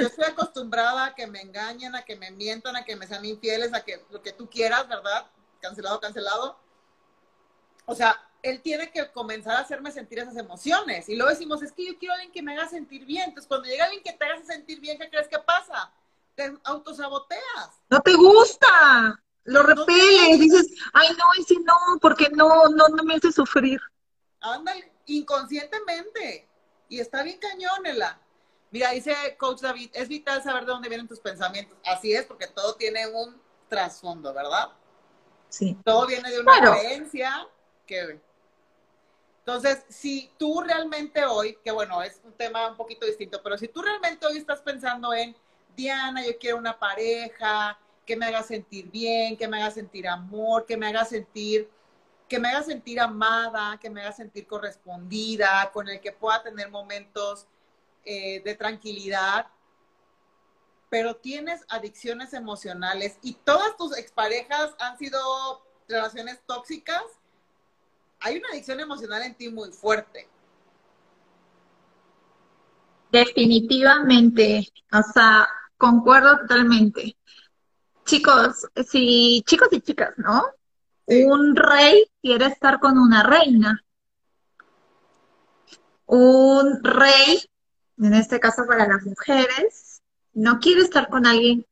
[SPEAKER 1] Yo estoy acostumbrada a que me engañen, a que me mientan, a que me sean infieles, a que lo que tú quieras, ¿verdad? Cancelado, cancelado. O sea, él tiene que comenzar a hacerme sentir esas emociones. Y luego decimos, es que yo quiero a alguien que me haga sentir bien. Entonces, cuando llega alguien que te haga sentir bien, ¿qué crees que pasa? Te autosaboteas.
[SPEAKER 2] No te gusta. Lo repeles, dices, ay no, y si no, porque no, no, no me hace sufrir.
[SPEAKER 1] Ándale, inconscientemente. Y está bien cañónela. Mira, dice Coach David, es vital saber de dónde vienen tus pensamientos. Así es, porque todo tiene un trasfondo, ¿verdad?
[SPEAKER 2] Sí.
[SPEAKER 1] Todo viene de una creencia que... Entonces, si tú realmente hoy, que bueno, es un tema un poquito distinto, pero si tú realmente hoy estás pensando en, Diana, yo quiero una pareja que me haga sentir bien, que me haga sentir amor, que me haga sentir que me haga sentir amada, que me haga sentir correspondida, con el que pueda tener momentos eh, de tranquilidad, pero tienes adicciones emocionales y todas tus exparejas han sido relaciones tóxicas, hay una adicción emocional en ti muy fuerte.
[SPEAKER 2] Definitivamente, o sea, concuerdo totalmente. Chicos, sí, chicos y chicas, ¿no? Un rey quiere estar con una reina. Un rey, en este caso para las mujeres, no quiere estar con alguien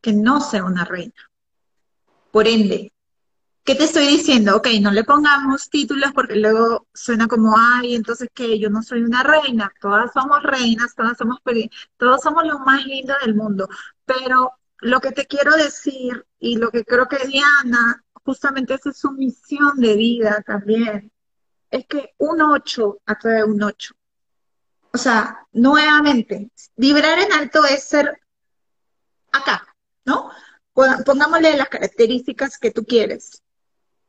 [SPEAKER 2] que no sea una reina. Por ende, ¿qué te estoy diciendo? Ok, no le pongamos títulos porque luego suena como, ay, entonces que yo no soy una reina, todas somos reinas, todas somos, todos somos lo más lindo del mundo, pero lo que te quiero decir y lo que creo que Diana, justamente esa es su misión de vida también, es que un 8 atrae un 8. O sea, nuevamente, vibrar en alto es ser acá, ¿no? Pongámosle las características que tú quieres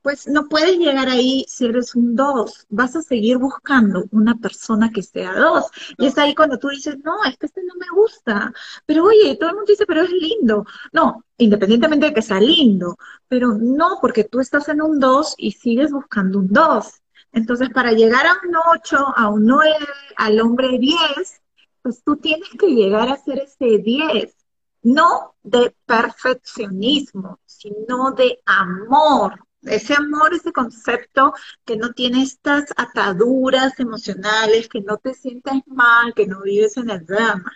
[SPEAKER 2] pues no puedes llegar ahí si eres un dos. Vas a seguir buscando una persona que sea dos. Y es ahí cuando tú dices, no, es que este no me gusta. Pero oye, todo el mundo dice, pero es lindo. No, independientemente de que sea lindo. Pero no, porque tú estás en un dos y sigues buscando un dos. Entonces, para llegar a un ocho, a un nueve, al hombre diez, pues tú tienes que llegar a ser ese diez. No de perfeccionismo, sino de amor ese amor, ese concepto que no tiene estas ataduras emocionales, que no te sientes mal, que no vives en el drama.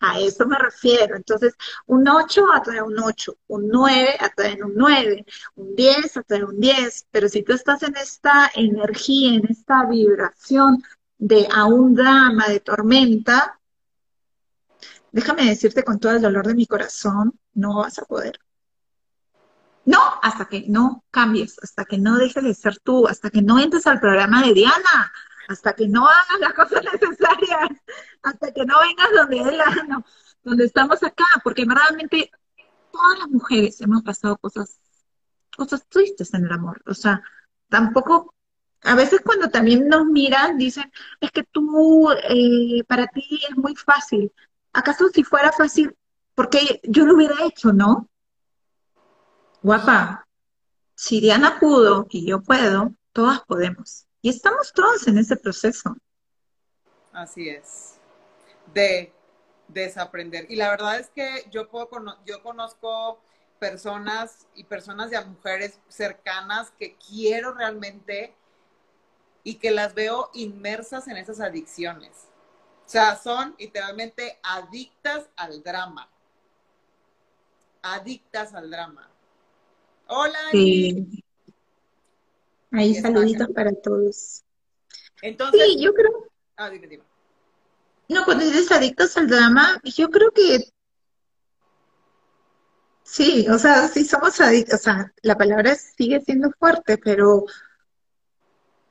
[SPEAKER 2] A eso me refiero. Entonces, un 8 atrae un 8, un 9 atrae un 9, un 10 atrae un 10. Pero si tú estás en esta energía, en esta vibración de a un drama, de tormenta, déjame decirte con todo el dolor de mi corazón, no vas a poder. No, hasta que no cambies, hasta que no dejes de ser tú, hasta que no entres al programa de Diana, hasta que no hagas las cosas necesarias, hasta que no vengas donde él, no, donde estamos acá, porque realmente todas las mujeres hemos pasado cosas, cosas tristes en el amor. O sea, tampoco, a veces cuando también nos miran, dicen, es que tú, eh, para ti es muy fácil. ¿Acaso si fuera fácil, porque yo lo hubiera hecho, no? Guapa, si Diana pudo y yo puedo, todas podemos. Y estamos todos en ese proceso.
[SPEAKER 1] Así es. De desaprender. Y la verdad es que yo puedo yo conozco personas y personas y mujeres cercanas que quiero realmente y que las veo inmersas en esas adicciones. O sea, son literalmente adictas al drama. Adictas al drama. Hola. Sí.
[SPEAKER 2] Ahí saluditos para todos. Entonces, sí, yo creo. Ah, dime, dime. No, cuando dices adictos al drama, yo creo que sí, o sea, sí somos adictos, o sea, la palabra sigue siendo fuerte, pero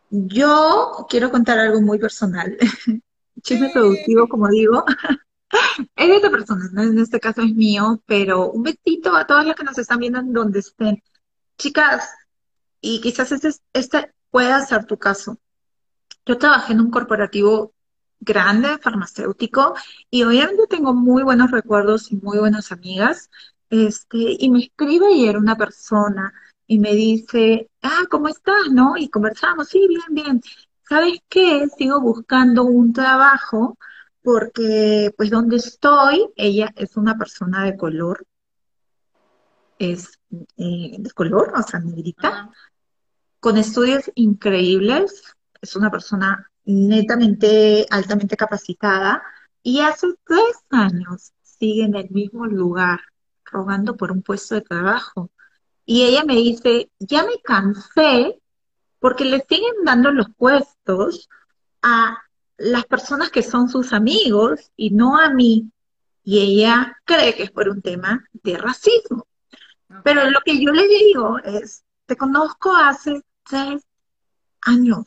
[SPEAKER 2] yo quiero contar algo muy personal. Chisme productivo, como digo. es de otra persona, en este caso es mío, pero un besito a todas las que nos están viendo en donde estén. Chicas, y quizás este, este pueda ser tu caso. Yo trabajé en un corporativo grande, farmacéutico, y obviamente tengo muy buenos recuerdos y muy buenas amigas. Este, y me escribe ayer una persona y me dice, ah, ¿cómo estás? ¿No? Y conversamos, sí, bien, bien. ¿Sabes qué? Sigo buscando un trabajo porque pues donde estoy, ella es una persona de color, es eh, de color, o sea, negrita, con estudios increíbles, es una persona netamente, altamente capacitada, y hace tres años sigue en el mismo lugar, rogando por un puesto de trabajo. Y ella me dice, ya me cansé porque le siguen dando los puestos a las personas que son sus amigos y no a mí. Y ella cree que es por un tema de racismo. Pero lo que yo le digo es, te conozco hace tres años.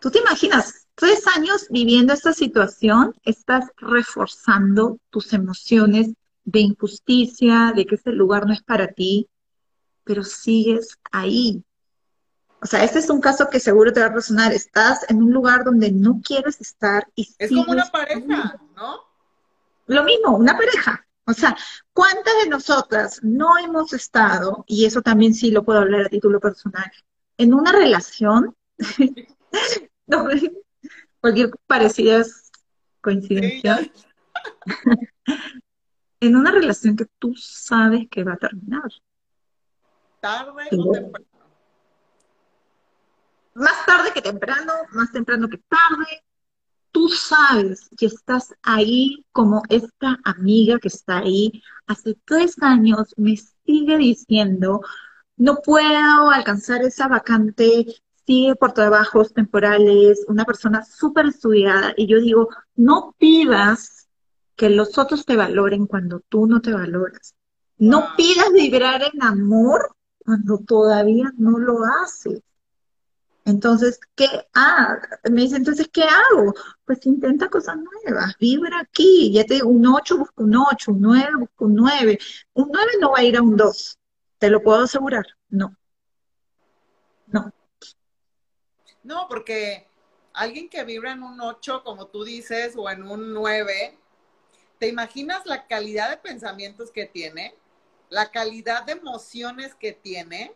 [SPEAKER 2] ¿Tú te imaginas? Tres años viviendo esta situación, estás reforzando tus emociones de injusticia, de que ese lugar no es para ti, pero sigues ahí. O sea, este es un caso que seguro te va a resonar. Estás en un lugar donde no quieres estar y
[SPEAKER 1] Es como una pareja, ¿no?
[SPEAKER 2] Lo mismo, una pareja. O sea, ¿cuántas de nosotras no hemos estado, y eso también sí lo puedo hablar a título personal, en una relación? cualquier parecida coincidencia. en una relación que tú sabes que va a terminar.
[SPEAKER 1] Tarde o temprano
[SPEAKER 2] más tarde que temprano, más temprano que tarde, tú sabes que estás ahí como esta amiga que está ahí hace tres años, me sigue diciendo, no puedo alcanzar esa vacante, sigue por trabajos temporales, una persona súper estudiada, y yo digo, no pidas que los otros te valoren cuando tú no te valoras. No pidas vibrar en amor cuando todavía no lo haces. Entonces, ¿qué hago? Me dice, entonces, ¿qué hago? Pues intenta cosas nuevas, vibra aquí, ya te digo, un 8 busca un 8, un 9 busca un 9. Un 9 no va a ir a un 2, te lo puedo asegurar, no. No.
[SPEAKER 1] No, porque alguien que vibra en un 8, como tú dices, o en un 9, ¿te imaginas la calidad de pensamientos que tiene? La calidad de emociones que tiene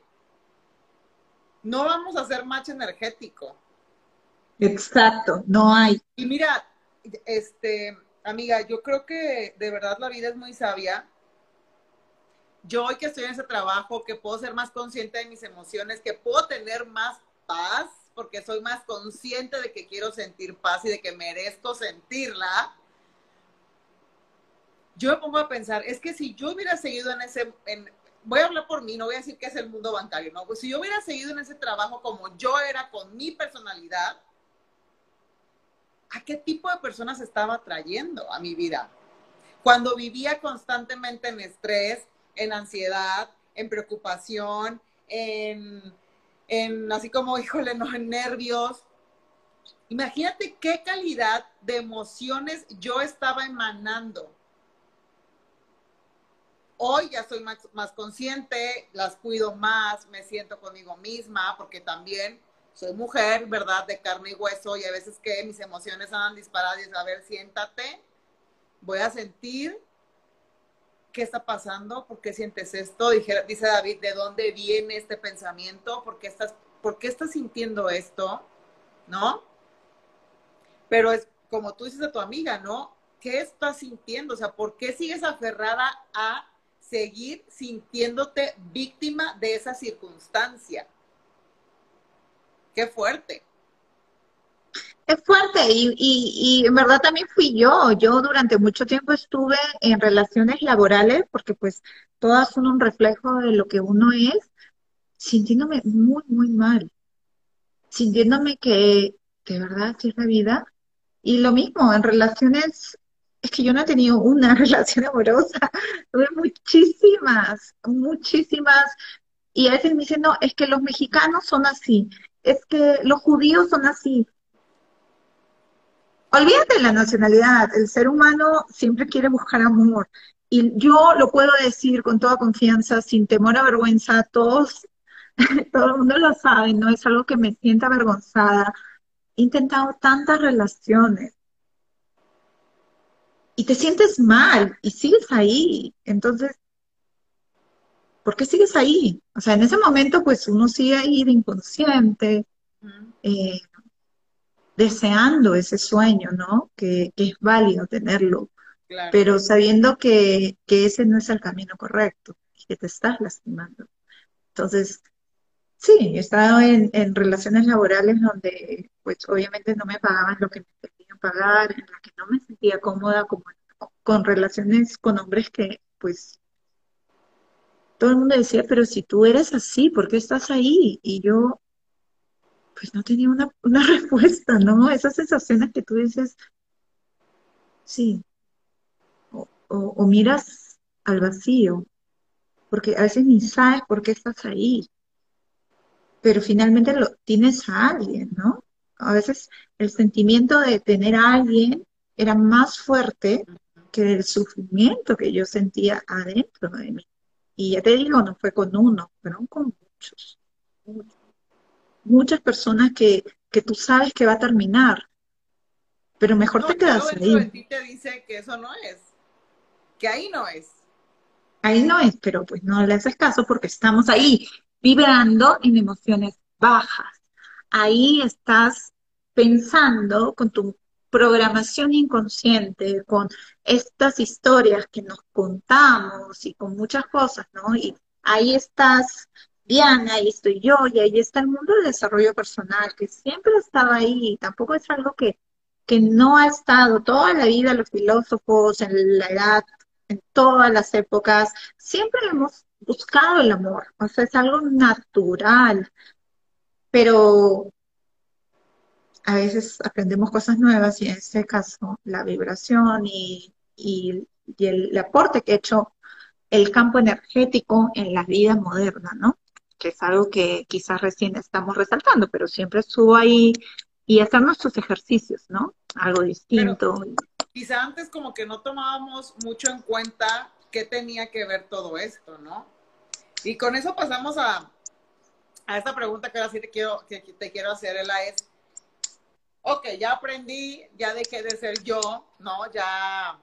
[SPEAKER 1] no vamos a hacer match energético.
[SPEAKER 2] Exacto, no hay.
[SPEAKER 1] Y mira, este, amiga, yo creo que de verdad la vida es muy sabia. Yo hoy que estoy en ese trabajo, que puedo ser más consciente de mis emociones, que puedo tener más paz, porque soy más consciente de que quiero sentir paz y de que merezco sentirla. Yo me pongo a pensar, es que si yo hubiera seguido en ese, en, voy a hablar por mí, no voy a decir que es el mundo bancario, ¿no? Pues si yo hubiera seguido en ese trabajo como yo era con mi personalidad, ¿a qué tipo de personas estaba trayendo a mi vida? Cuando vivía constantemente en estrés, en ansiedad, en preocupación, en, en así como, híjole, no, en nervios. Imagínate qué calidad de emociones yo estaba emanando Hoy ya soy más, consciente, las cuido más, me siento conmigo misma, porque también soy mujer, ¿verdad? De carne y hueso, y a veces que mis emociones andan disparadas y a ver, siéntate, voy a sentir qué está pasando, por qué sientes esto, dice David, ¿de dónde viene este pensamiento? ¿Por qué estás, por qué estás sintiendo esto? ¿No? Pero es como tú dices a tu amiga, ¿no? ¿Qué estás sintiendo? O sea, ¿por qué sigues aferrada a seguir sintiéndote víctima de esa circunstancia. Qué fuerte.
[SPEAKER 2] Es fuerte y, y, en verdad también fui yo. Yo durante mucho tiempo estuve en relaciones laborales porque pues todas son un reflejo de lo que uno es, sintiéndome muy, muy mal. Sintiéndome que de verdad es la vida. Y lo mismo, en relaciones es que yo no he tenido una relación amorosa, tuve muchísimas, muchísimas, y a veces me dicen, no, es que los mexicanos son así, es que los judíos son así. Olvídate de la nacionalidad, el ser humano siempre quiere buscar amor. Y yo lo puedo decir con toda confianza, sin temor a vergüenza, todos, todo el mundo lo sabe, no es algo que me sienta avergonzada. He intentado tantas relaciones, y te sientes mal y sigues ahí. Entonces, ¿por qué sigues ahí? O sea, en ese momento, pues uno sigue ahí de inconsciente, eh, deseando ese sueño, ¿no? Que, es válido tenerlo, pero sabiendo que, ese no es el camino correcto y que te estás lastimando. Entonces, sí, he estado en, en relaciones laborales donde, pues obviamente no me pagaban lo que me pagar, en la que no me sentía cómoda como con relaciones con hombres que pues todo el mundo decía, pero si tú eres así, ¿por qué estás ahí? Y yo pues no tenía una, una respuesta, ¿no? Esas sensaciones que tú dices, sí, o, o miras al vacío, porque a veces ni sabes por qué estás ahí, pero finalmente lo tienes a alguien, ¿no? A veces el sentimiento de tener a alguien era más fuerte que el sufrimiento que yo sentía adentro de mí. Y ya te digo, no fue con uno, fueron con muchos. Muchas personas que, que tú sabes que va a terminar, pero mejor te quedas ahí.
[SPEAKER 1] De ti te dice que eso no es, que ahí no es.
[SPEAKER 2] Ahí no es, pero pues no le haces caso porque estamos ahí vibrando en emociones bajas ahí estás pensando con tu programación inconsciente, con estas historias que nos contamos y con muchas cosas, ¿no? Y ahí estás, Diana, ahí estoy yo, y ahí está el mundo del desarrollo personal, que siempre estaba ahí, tampoco es algo que, que no ha estado toda la vida los filósofos, en la edad, en todas las épocas, siempre hemos buscado el amor, o sea, es algo natural, pero a veces aprendemos cosas nuevas y en este caso la vibración y, y, el, aporte que ha hecho el campo energético en la vida moderna, ¿no? Que es algo que quizás recién estamos resaltando, pero siempre estuvo ahí y hacer nuestros ejercicios, ¿no? Algo distinto.
[SPEAKER 1] quizá antes como que no tomábamos mucho en cuenta qué tenía que ver todo esto, ¿no? Y con eso pasamos a, a esta pregunta que ahora sí te quiero, que te quiero hacer, Ela, es, ok, ya aprendí, ya dejé de ser yo, ¿no? Ya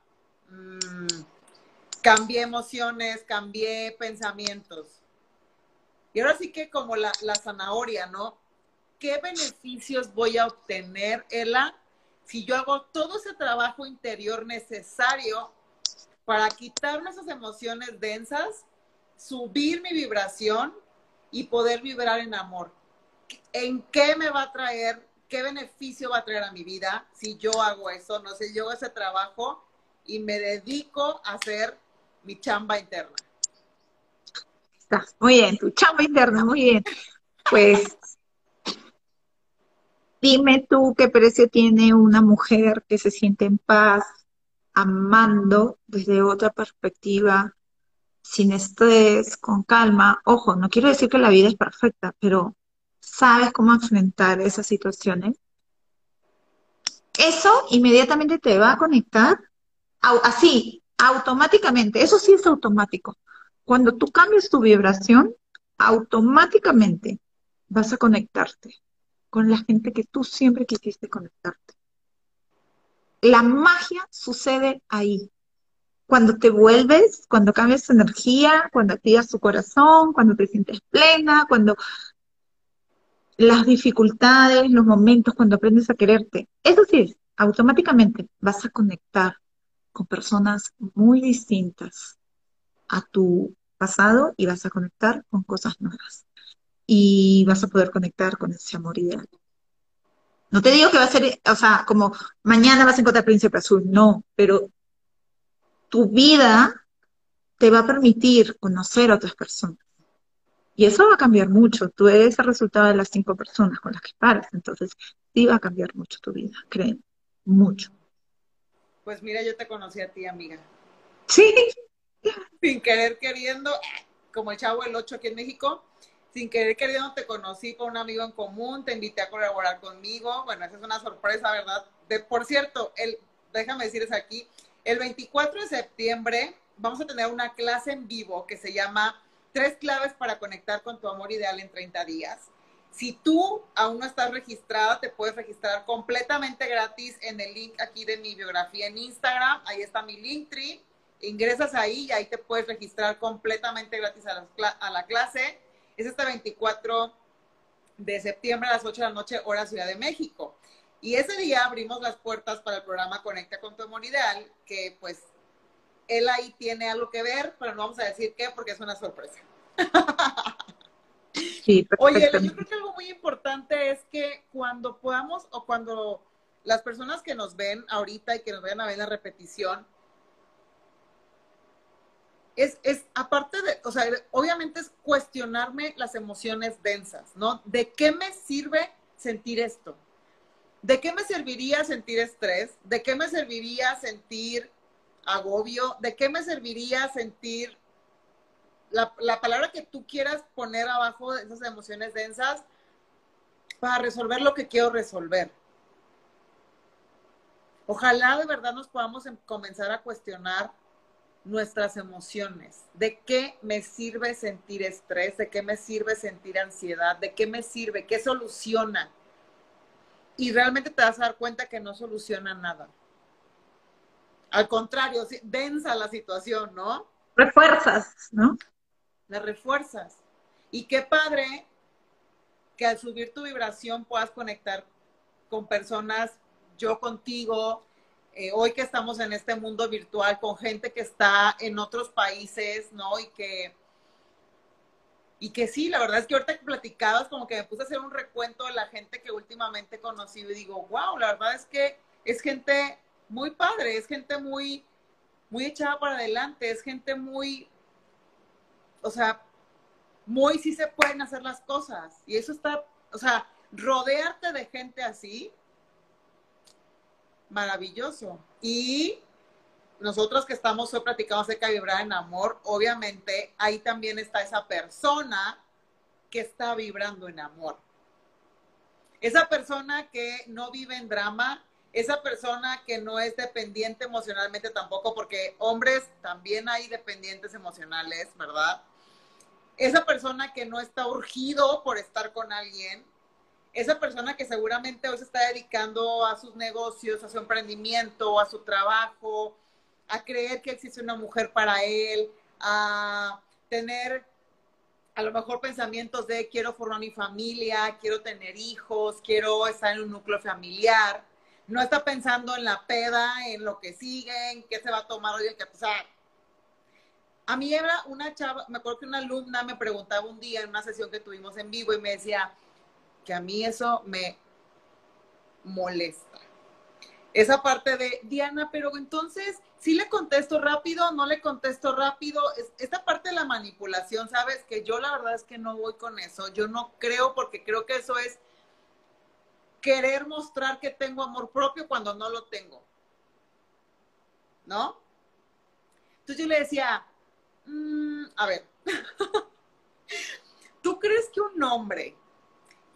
[SPEAKER 1] mm, cambié emociones, cambié pensamientos. Y ahora sí que como la, la zanahoria, ¿no? ¿Qué beneficios voy a obtener, Ela, si yo hago todo ese trabajo interior necesario para quitarme esas emociones densas, subir mi vibración y poder vibrar en amor? ¿En qué me va a traer ¿qué beneficio va a traer a mi vida si yo hago eso? No sé, yo hago ese trabajo y me dedico a hacer mi chamba interna.
[SPEAKER 2] Está muy bien, tu chamba interna, muy bien. Pues dime tú qué precio tiene una mujer que se siente en paz, amando desde otra perspectiva, sin estrés, con calma. Ojo, no quiero decir que la vida es perfecta, pero sabes cómo enfrentar esas situaciones, eso inmediatamente te va a conectar así, automáticamente. Eso sí es automático. Cuando tú cambias tu vibración, automáticamente vas a conectarte con la gente que tú siempre quisiste conectarte. La magia sucede ahí. Cuando te vuelves, cuando cambias energía, cuando activas tu corazón, cuando te sientes plena, cuando las dificultades, los momentos cuando aprendes a quererte. Eso sí, automáticamente vas a conectar con personas muy distintas a tu pasado y vas a conectar con cosas nuevas. Y vas a poder conectar con ese amor ideal. No te digo que va a ser, o sea, como mañana vas a encontrar Príncipe Azul, no, pero tu vida te va a permitir conocer a otras personas y eso va a cambiar mucho. Tú eres el resultado de las cinco personas con las que paras. Entonces, sí va a cambiar mucho tu vida, creen. Mucho.
[SPEAKER 1] Pues mira, yo te conocí a ti, amiga.
[SPEAKER 2] Sí.
[SPEAKER 1] Sin querer queriendo, como el chavo el 8 aquí en México, sin querer queriendo te conocí con un amigo en común, te invité a colaborar conmigo. Bueno, esa es una sorpresa, ¿verdad? De, por cierto, el, déjame decirles aquí, el 24 de septiembre vamos a tener una clase en vivo que se llama Tres claves para conectar con tu amor ideal en 30 días. Si tú aún no estás registrada, te puedes registrar completamente gratis en el link aquí de mi biografía en Instagram. Ahí está mi Linktree. Ingresas ahí y ahí te puedes registrar completamente gratis a la clase. Es este 24 de septiembre a las 8 de la noche, hora Ciudad de México. Y ese día abrimos las puertas para el programa Conecta con tu amor ideal, que pues él ahí tiene algo que ver, pero no vamos a decir qué porque es una sorpresa.
[SPEAKER 2] Sí,
[SPEAKER 1] Oye, yo creo que algo muy importante es que cuando podamos o cuando las personas que nos ven ahorita y que nos vayan a ver la repetición, es, es aparte de, o sea, obviamente es cuestionarme las emociones densas, ¿no? ¿De qué me sirve sentir esto? ¿De qué me serviría sentir estrés? ¿De qué me serviría sentir agobio? ¿De qué me serviría sentir la, palabra que tú quieras poner abajo de esas emociones densas para resolver lo que quiero resolver. Ojalá de verdad nos podamos em, comenzar a cuestionar nuestras emociones. ¿De qué me sirve sentir estrés? ¿De qué me sirve sentir ansiedad? ¿De qué me sirve? ¿Qué soluciona? Y realmente te vas a dar cuenta que no soluciona nada. Al contrario, densa la situación, ¿no?
[SPEAKER 2] Refuerzas, ¿no?
[SPEAKER 1] las refuerzas. Y qué padre que al subir tu vibración puedas conectar con personas, yo contigo, eh, hoy que estamos en este mundo virtual, con gente que está en otros países, ¿no? Y que, y que sí, la verdad es que ahorita que platicabas, como que me puse a hacer un recuento de la gente que últimamente he conocido y digo, wow, la verdad es que es gente muy padre, es gente muy, muy echada para adelante, es gente muy, o sea, muy sí se pueden hacer las cosas. Y eso está, o sea, rodearte de gente así, maravilloso. Y nosotros que estamos hoy platicando acerca de vibrar en amor, obviamente ahí también está esa persona que está vibrando en amor. Esa persona que no vive en drama, esa persona que no es dependiente emocionalmente tampoco, porque hombres también hay dependientes emocionales, ¿verdad? Esa persona que no está urgido por estar con alguien, esa persona que seguramente hoy se está dedicando a sus negocios, a su emprendimiento, a su trabajo, a creer que existe una mujer para él, a tener a lo mejor pensamientos de quiero formar mi familia, quiero tener hijos, quiero estar en un núcleo familiar. No está pensando en la peda, en lo que sigue, en qué se va a tomar hoy, en qué pasar. A mí era una chava, me acuerdo que una alumna me preguntaba un día en una sesión que tuvimos en vivo y me decía que a mí eso me molesta esa parte de Diana, pero entonces, si le contesto rápido, no le contesto rápido, esta parte de la manipulación, ¿sabes? Que yo la verdad es que no voy con eso, yo no creo porque creo que eso es querer mostrar que tengo amor propio cuando no lo tengo, ¿no? Entonces yo le decía, mm, a ver, ¿tú crees que un hombre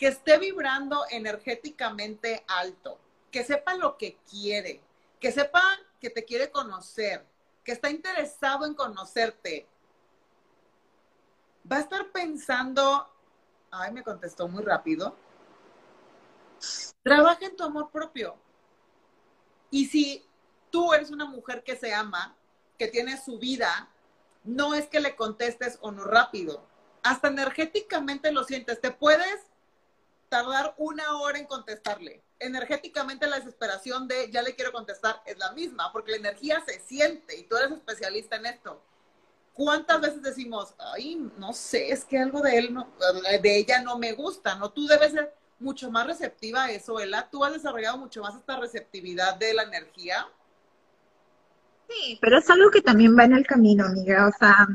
[SPEAKER 1] que esté vibrando energéticamente alto, que sepa lo que quiere, que sepa que te quiere conocer, que está interesado en conocerte, va a estar pensando, ay, me contestó muy rápido, trabaja en tu amor propio. Y si tú eres una mujer que se ama, que tiene su vida, no es que le contestes o no rápido. Hasta energéticamente lo sientes. Te puedes tardar una hora en contestarle energéticamente la desesperación de ya le quiero contestar es la misma, porque la energía se siente y tú eres especialista en esto. ¿Cuántas veces decimos, ay, no sé, es que algo de él, no, de ella no me gusta, ¿no? Tú debes ser mucho más receptiva a eso, Ela. Tú has desarrollado mucho más esta receptividad de la energía.
[SPEAKER 2] Sí, pero es algo que también va en el camino, amiga. O sea,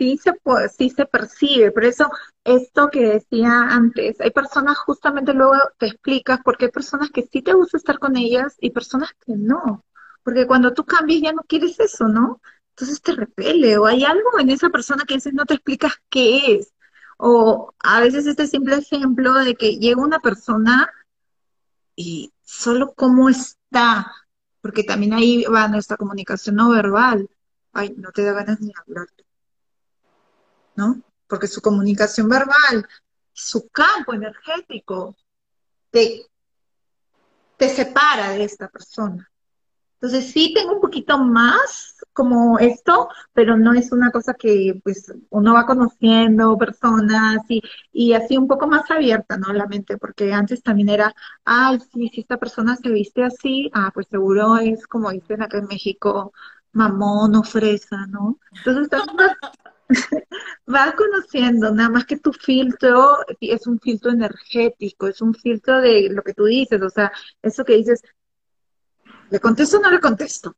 [SPEAKER 2] sí se, sí se percibe. Por eso, esto que decía antes, hay personas, justamente luego te explicas, porque hay personas que sí te gusta estar con ellas y personas que no. Porque cuando tú cambias ya no quieres eso, ¿no? Entonces te repele o hay algo en esa persona que a veces no te explicas qué es. O a veces este simple ejemplo de que llega una persona y solo cómo está, porque también ahí va nuestra comunicación no verbal. Ay, no te da ganas ni hablar. ¿No? Porque su comunicación verbal, su campo energético, te, separa de esta persona. Entonces sí tengo un poquito más como esto, pero no es una cosa que pues uno va conociendo personas y, y así un poco más abierta, ¿no? La mente, porque antes también era, ay, sí, si esta persona se viste así, ah, pues seguro es como dicen acá en México, mamón o fresa, ¿no? Entonces estamos vas conociendo, nada más que tu filtro es un filtro energético, es un filtro de lo que tú dices, o sea, eso que dices, ¿le contesto o no le contesto?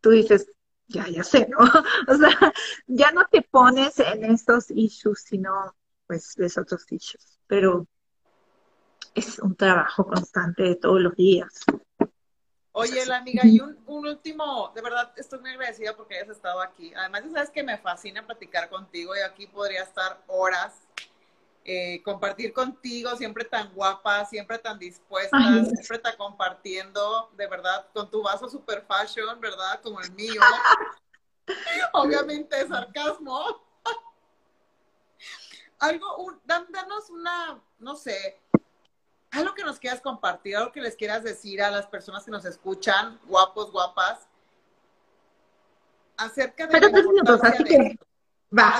[SPEAKER 2] Tú dices, ya, ya sé, ¿no? O sea, ya no te pones en estos issues, sino pues de otros issues, pero es un trabajo constante de todos los días.
[SPEAKER 1] Oye, la amiga, y un, último, de verdad estoy muy agradecida porque hayas estado aquí. Además, ya sabes que me fascina platicar contigo y aquí podría estar horas, eh, compartir contigo, siempre tan guapa, siempre tan dispuesta, siempre tan compartiendo, de verdad, con tu vaso super fashion, ¿verdad? Como el mío. Obviamente, sarcasmo. Algo, un, danos una, no sé, algo que nos quieras compartir, algo que les quieras decir a las personas que nos escuchan, guapos, guapas, acerca de...
[SPEAKER 2] Pero tres minutos, así que va,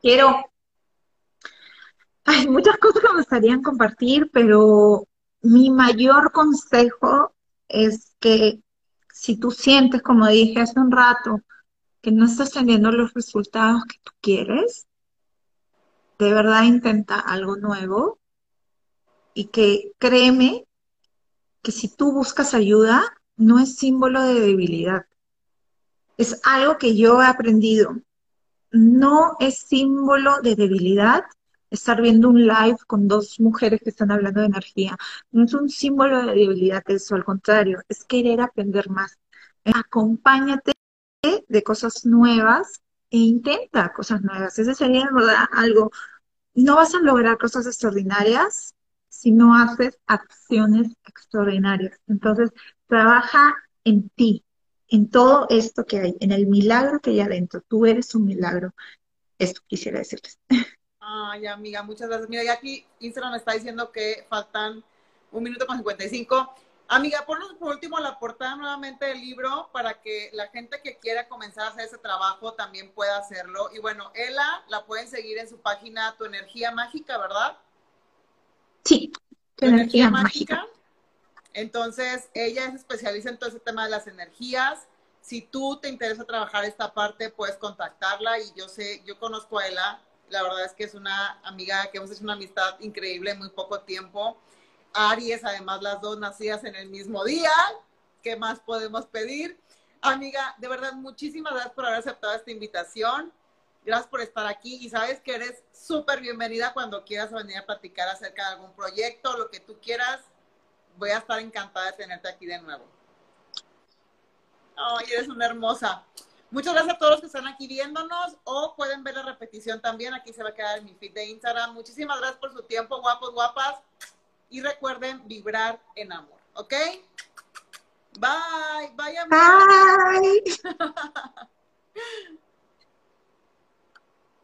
[SPEAKER 2] quiero... Hay muchas cosas que me gustaría compartir, pero mi mayor consejo es que si tú sientes, como dije hace un rato, que no estás teniendo los resultados que tú quieres, de verdad intenta algo nuevo, y que créeme que si tú buscas ayuda, no es símbolo de debilidad. Es algo que yo he aprendido. No es símbolo de debilidad estar viendo un live con dos mujeres que están hablando de energía. No es un símbolo de debilidad eso, al contrario, es querer aprender más. Acompáñate de cosas nuevas e intenta cosas nuevas. Ese sería, verdad, algo. No vas a lograr cosas extraordinarias si no haces acciones extraordinarias. Entonces, trabaja en ti, en todo esto que hay, en el milagro que hay adentro. Tú eres un milagro. Esto quisiera decirles.
[SPEAKER 1] Ay, amiga, muchas gracias. Mira, ya aquí Instagram está diciendo que faltan un minuto con 55. Amiga, ponnos por último la portada nuevamente del libro para que la gente que quiera comenzar a hacer ese trabajo también pueda hacerlo. Y bueno, Ela la pueden seguir en su página Tu Energía Mágica, ¿verdad?
[SPEAKER 2] Sí,
[SPEAKER 1] Tu, Energía, Mágica. Entonces, ella es especialista en todo ese tema de las energías. Si tú te interesa trabajar esta parte, puedes contactarla y yo sé, yo conozco a Ela. La verdad es que es una amiga que hemos hecho una amistad increíble en muy poco tiempo Aries, además las dos nacidas en el mismo día. ¿Qué más podemos pedir? Amiga, de verdad, muchísimas gracias por haber aceptado esta invitación. Gracias por estar aquí y sabes que eres súper bienvenida cuando quieras venir a platicar acerca de algún proyecto, lo que tú quieras. Voy a estar encantada de tenerte aquí de nuevo. Ay, eres una hermosa. Muchas gracias a todos los que están aquí viéndonos o pueden ver la repetición también. Aquí se va a quedar en mi feed de Instagram. Muchísimas gracias por su tiempo, guapos, guapas y recuerden vibrar en amor, ¿ok? Bye, bye,
[SPEAKER 2] amor. Bye.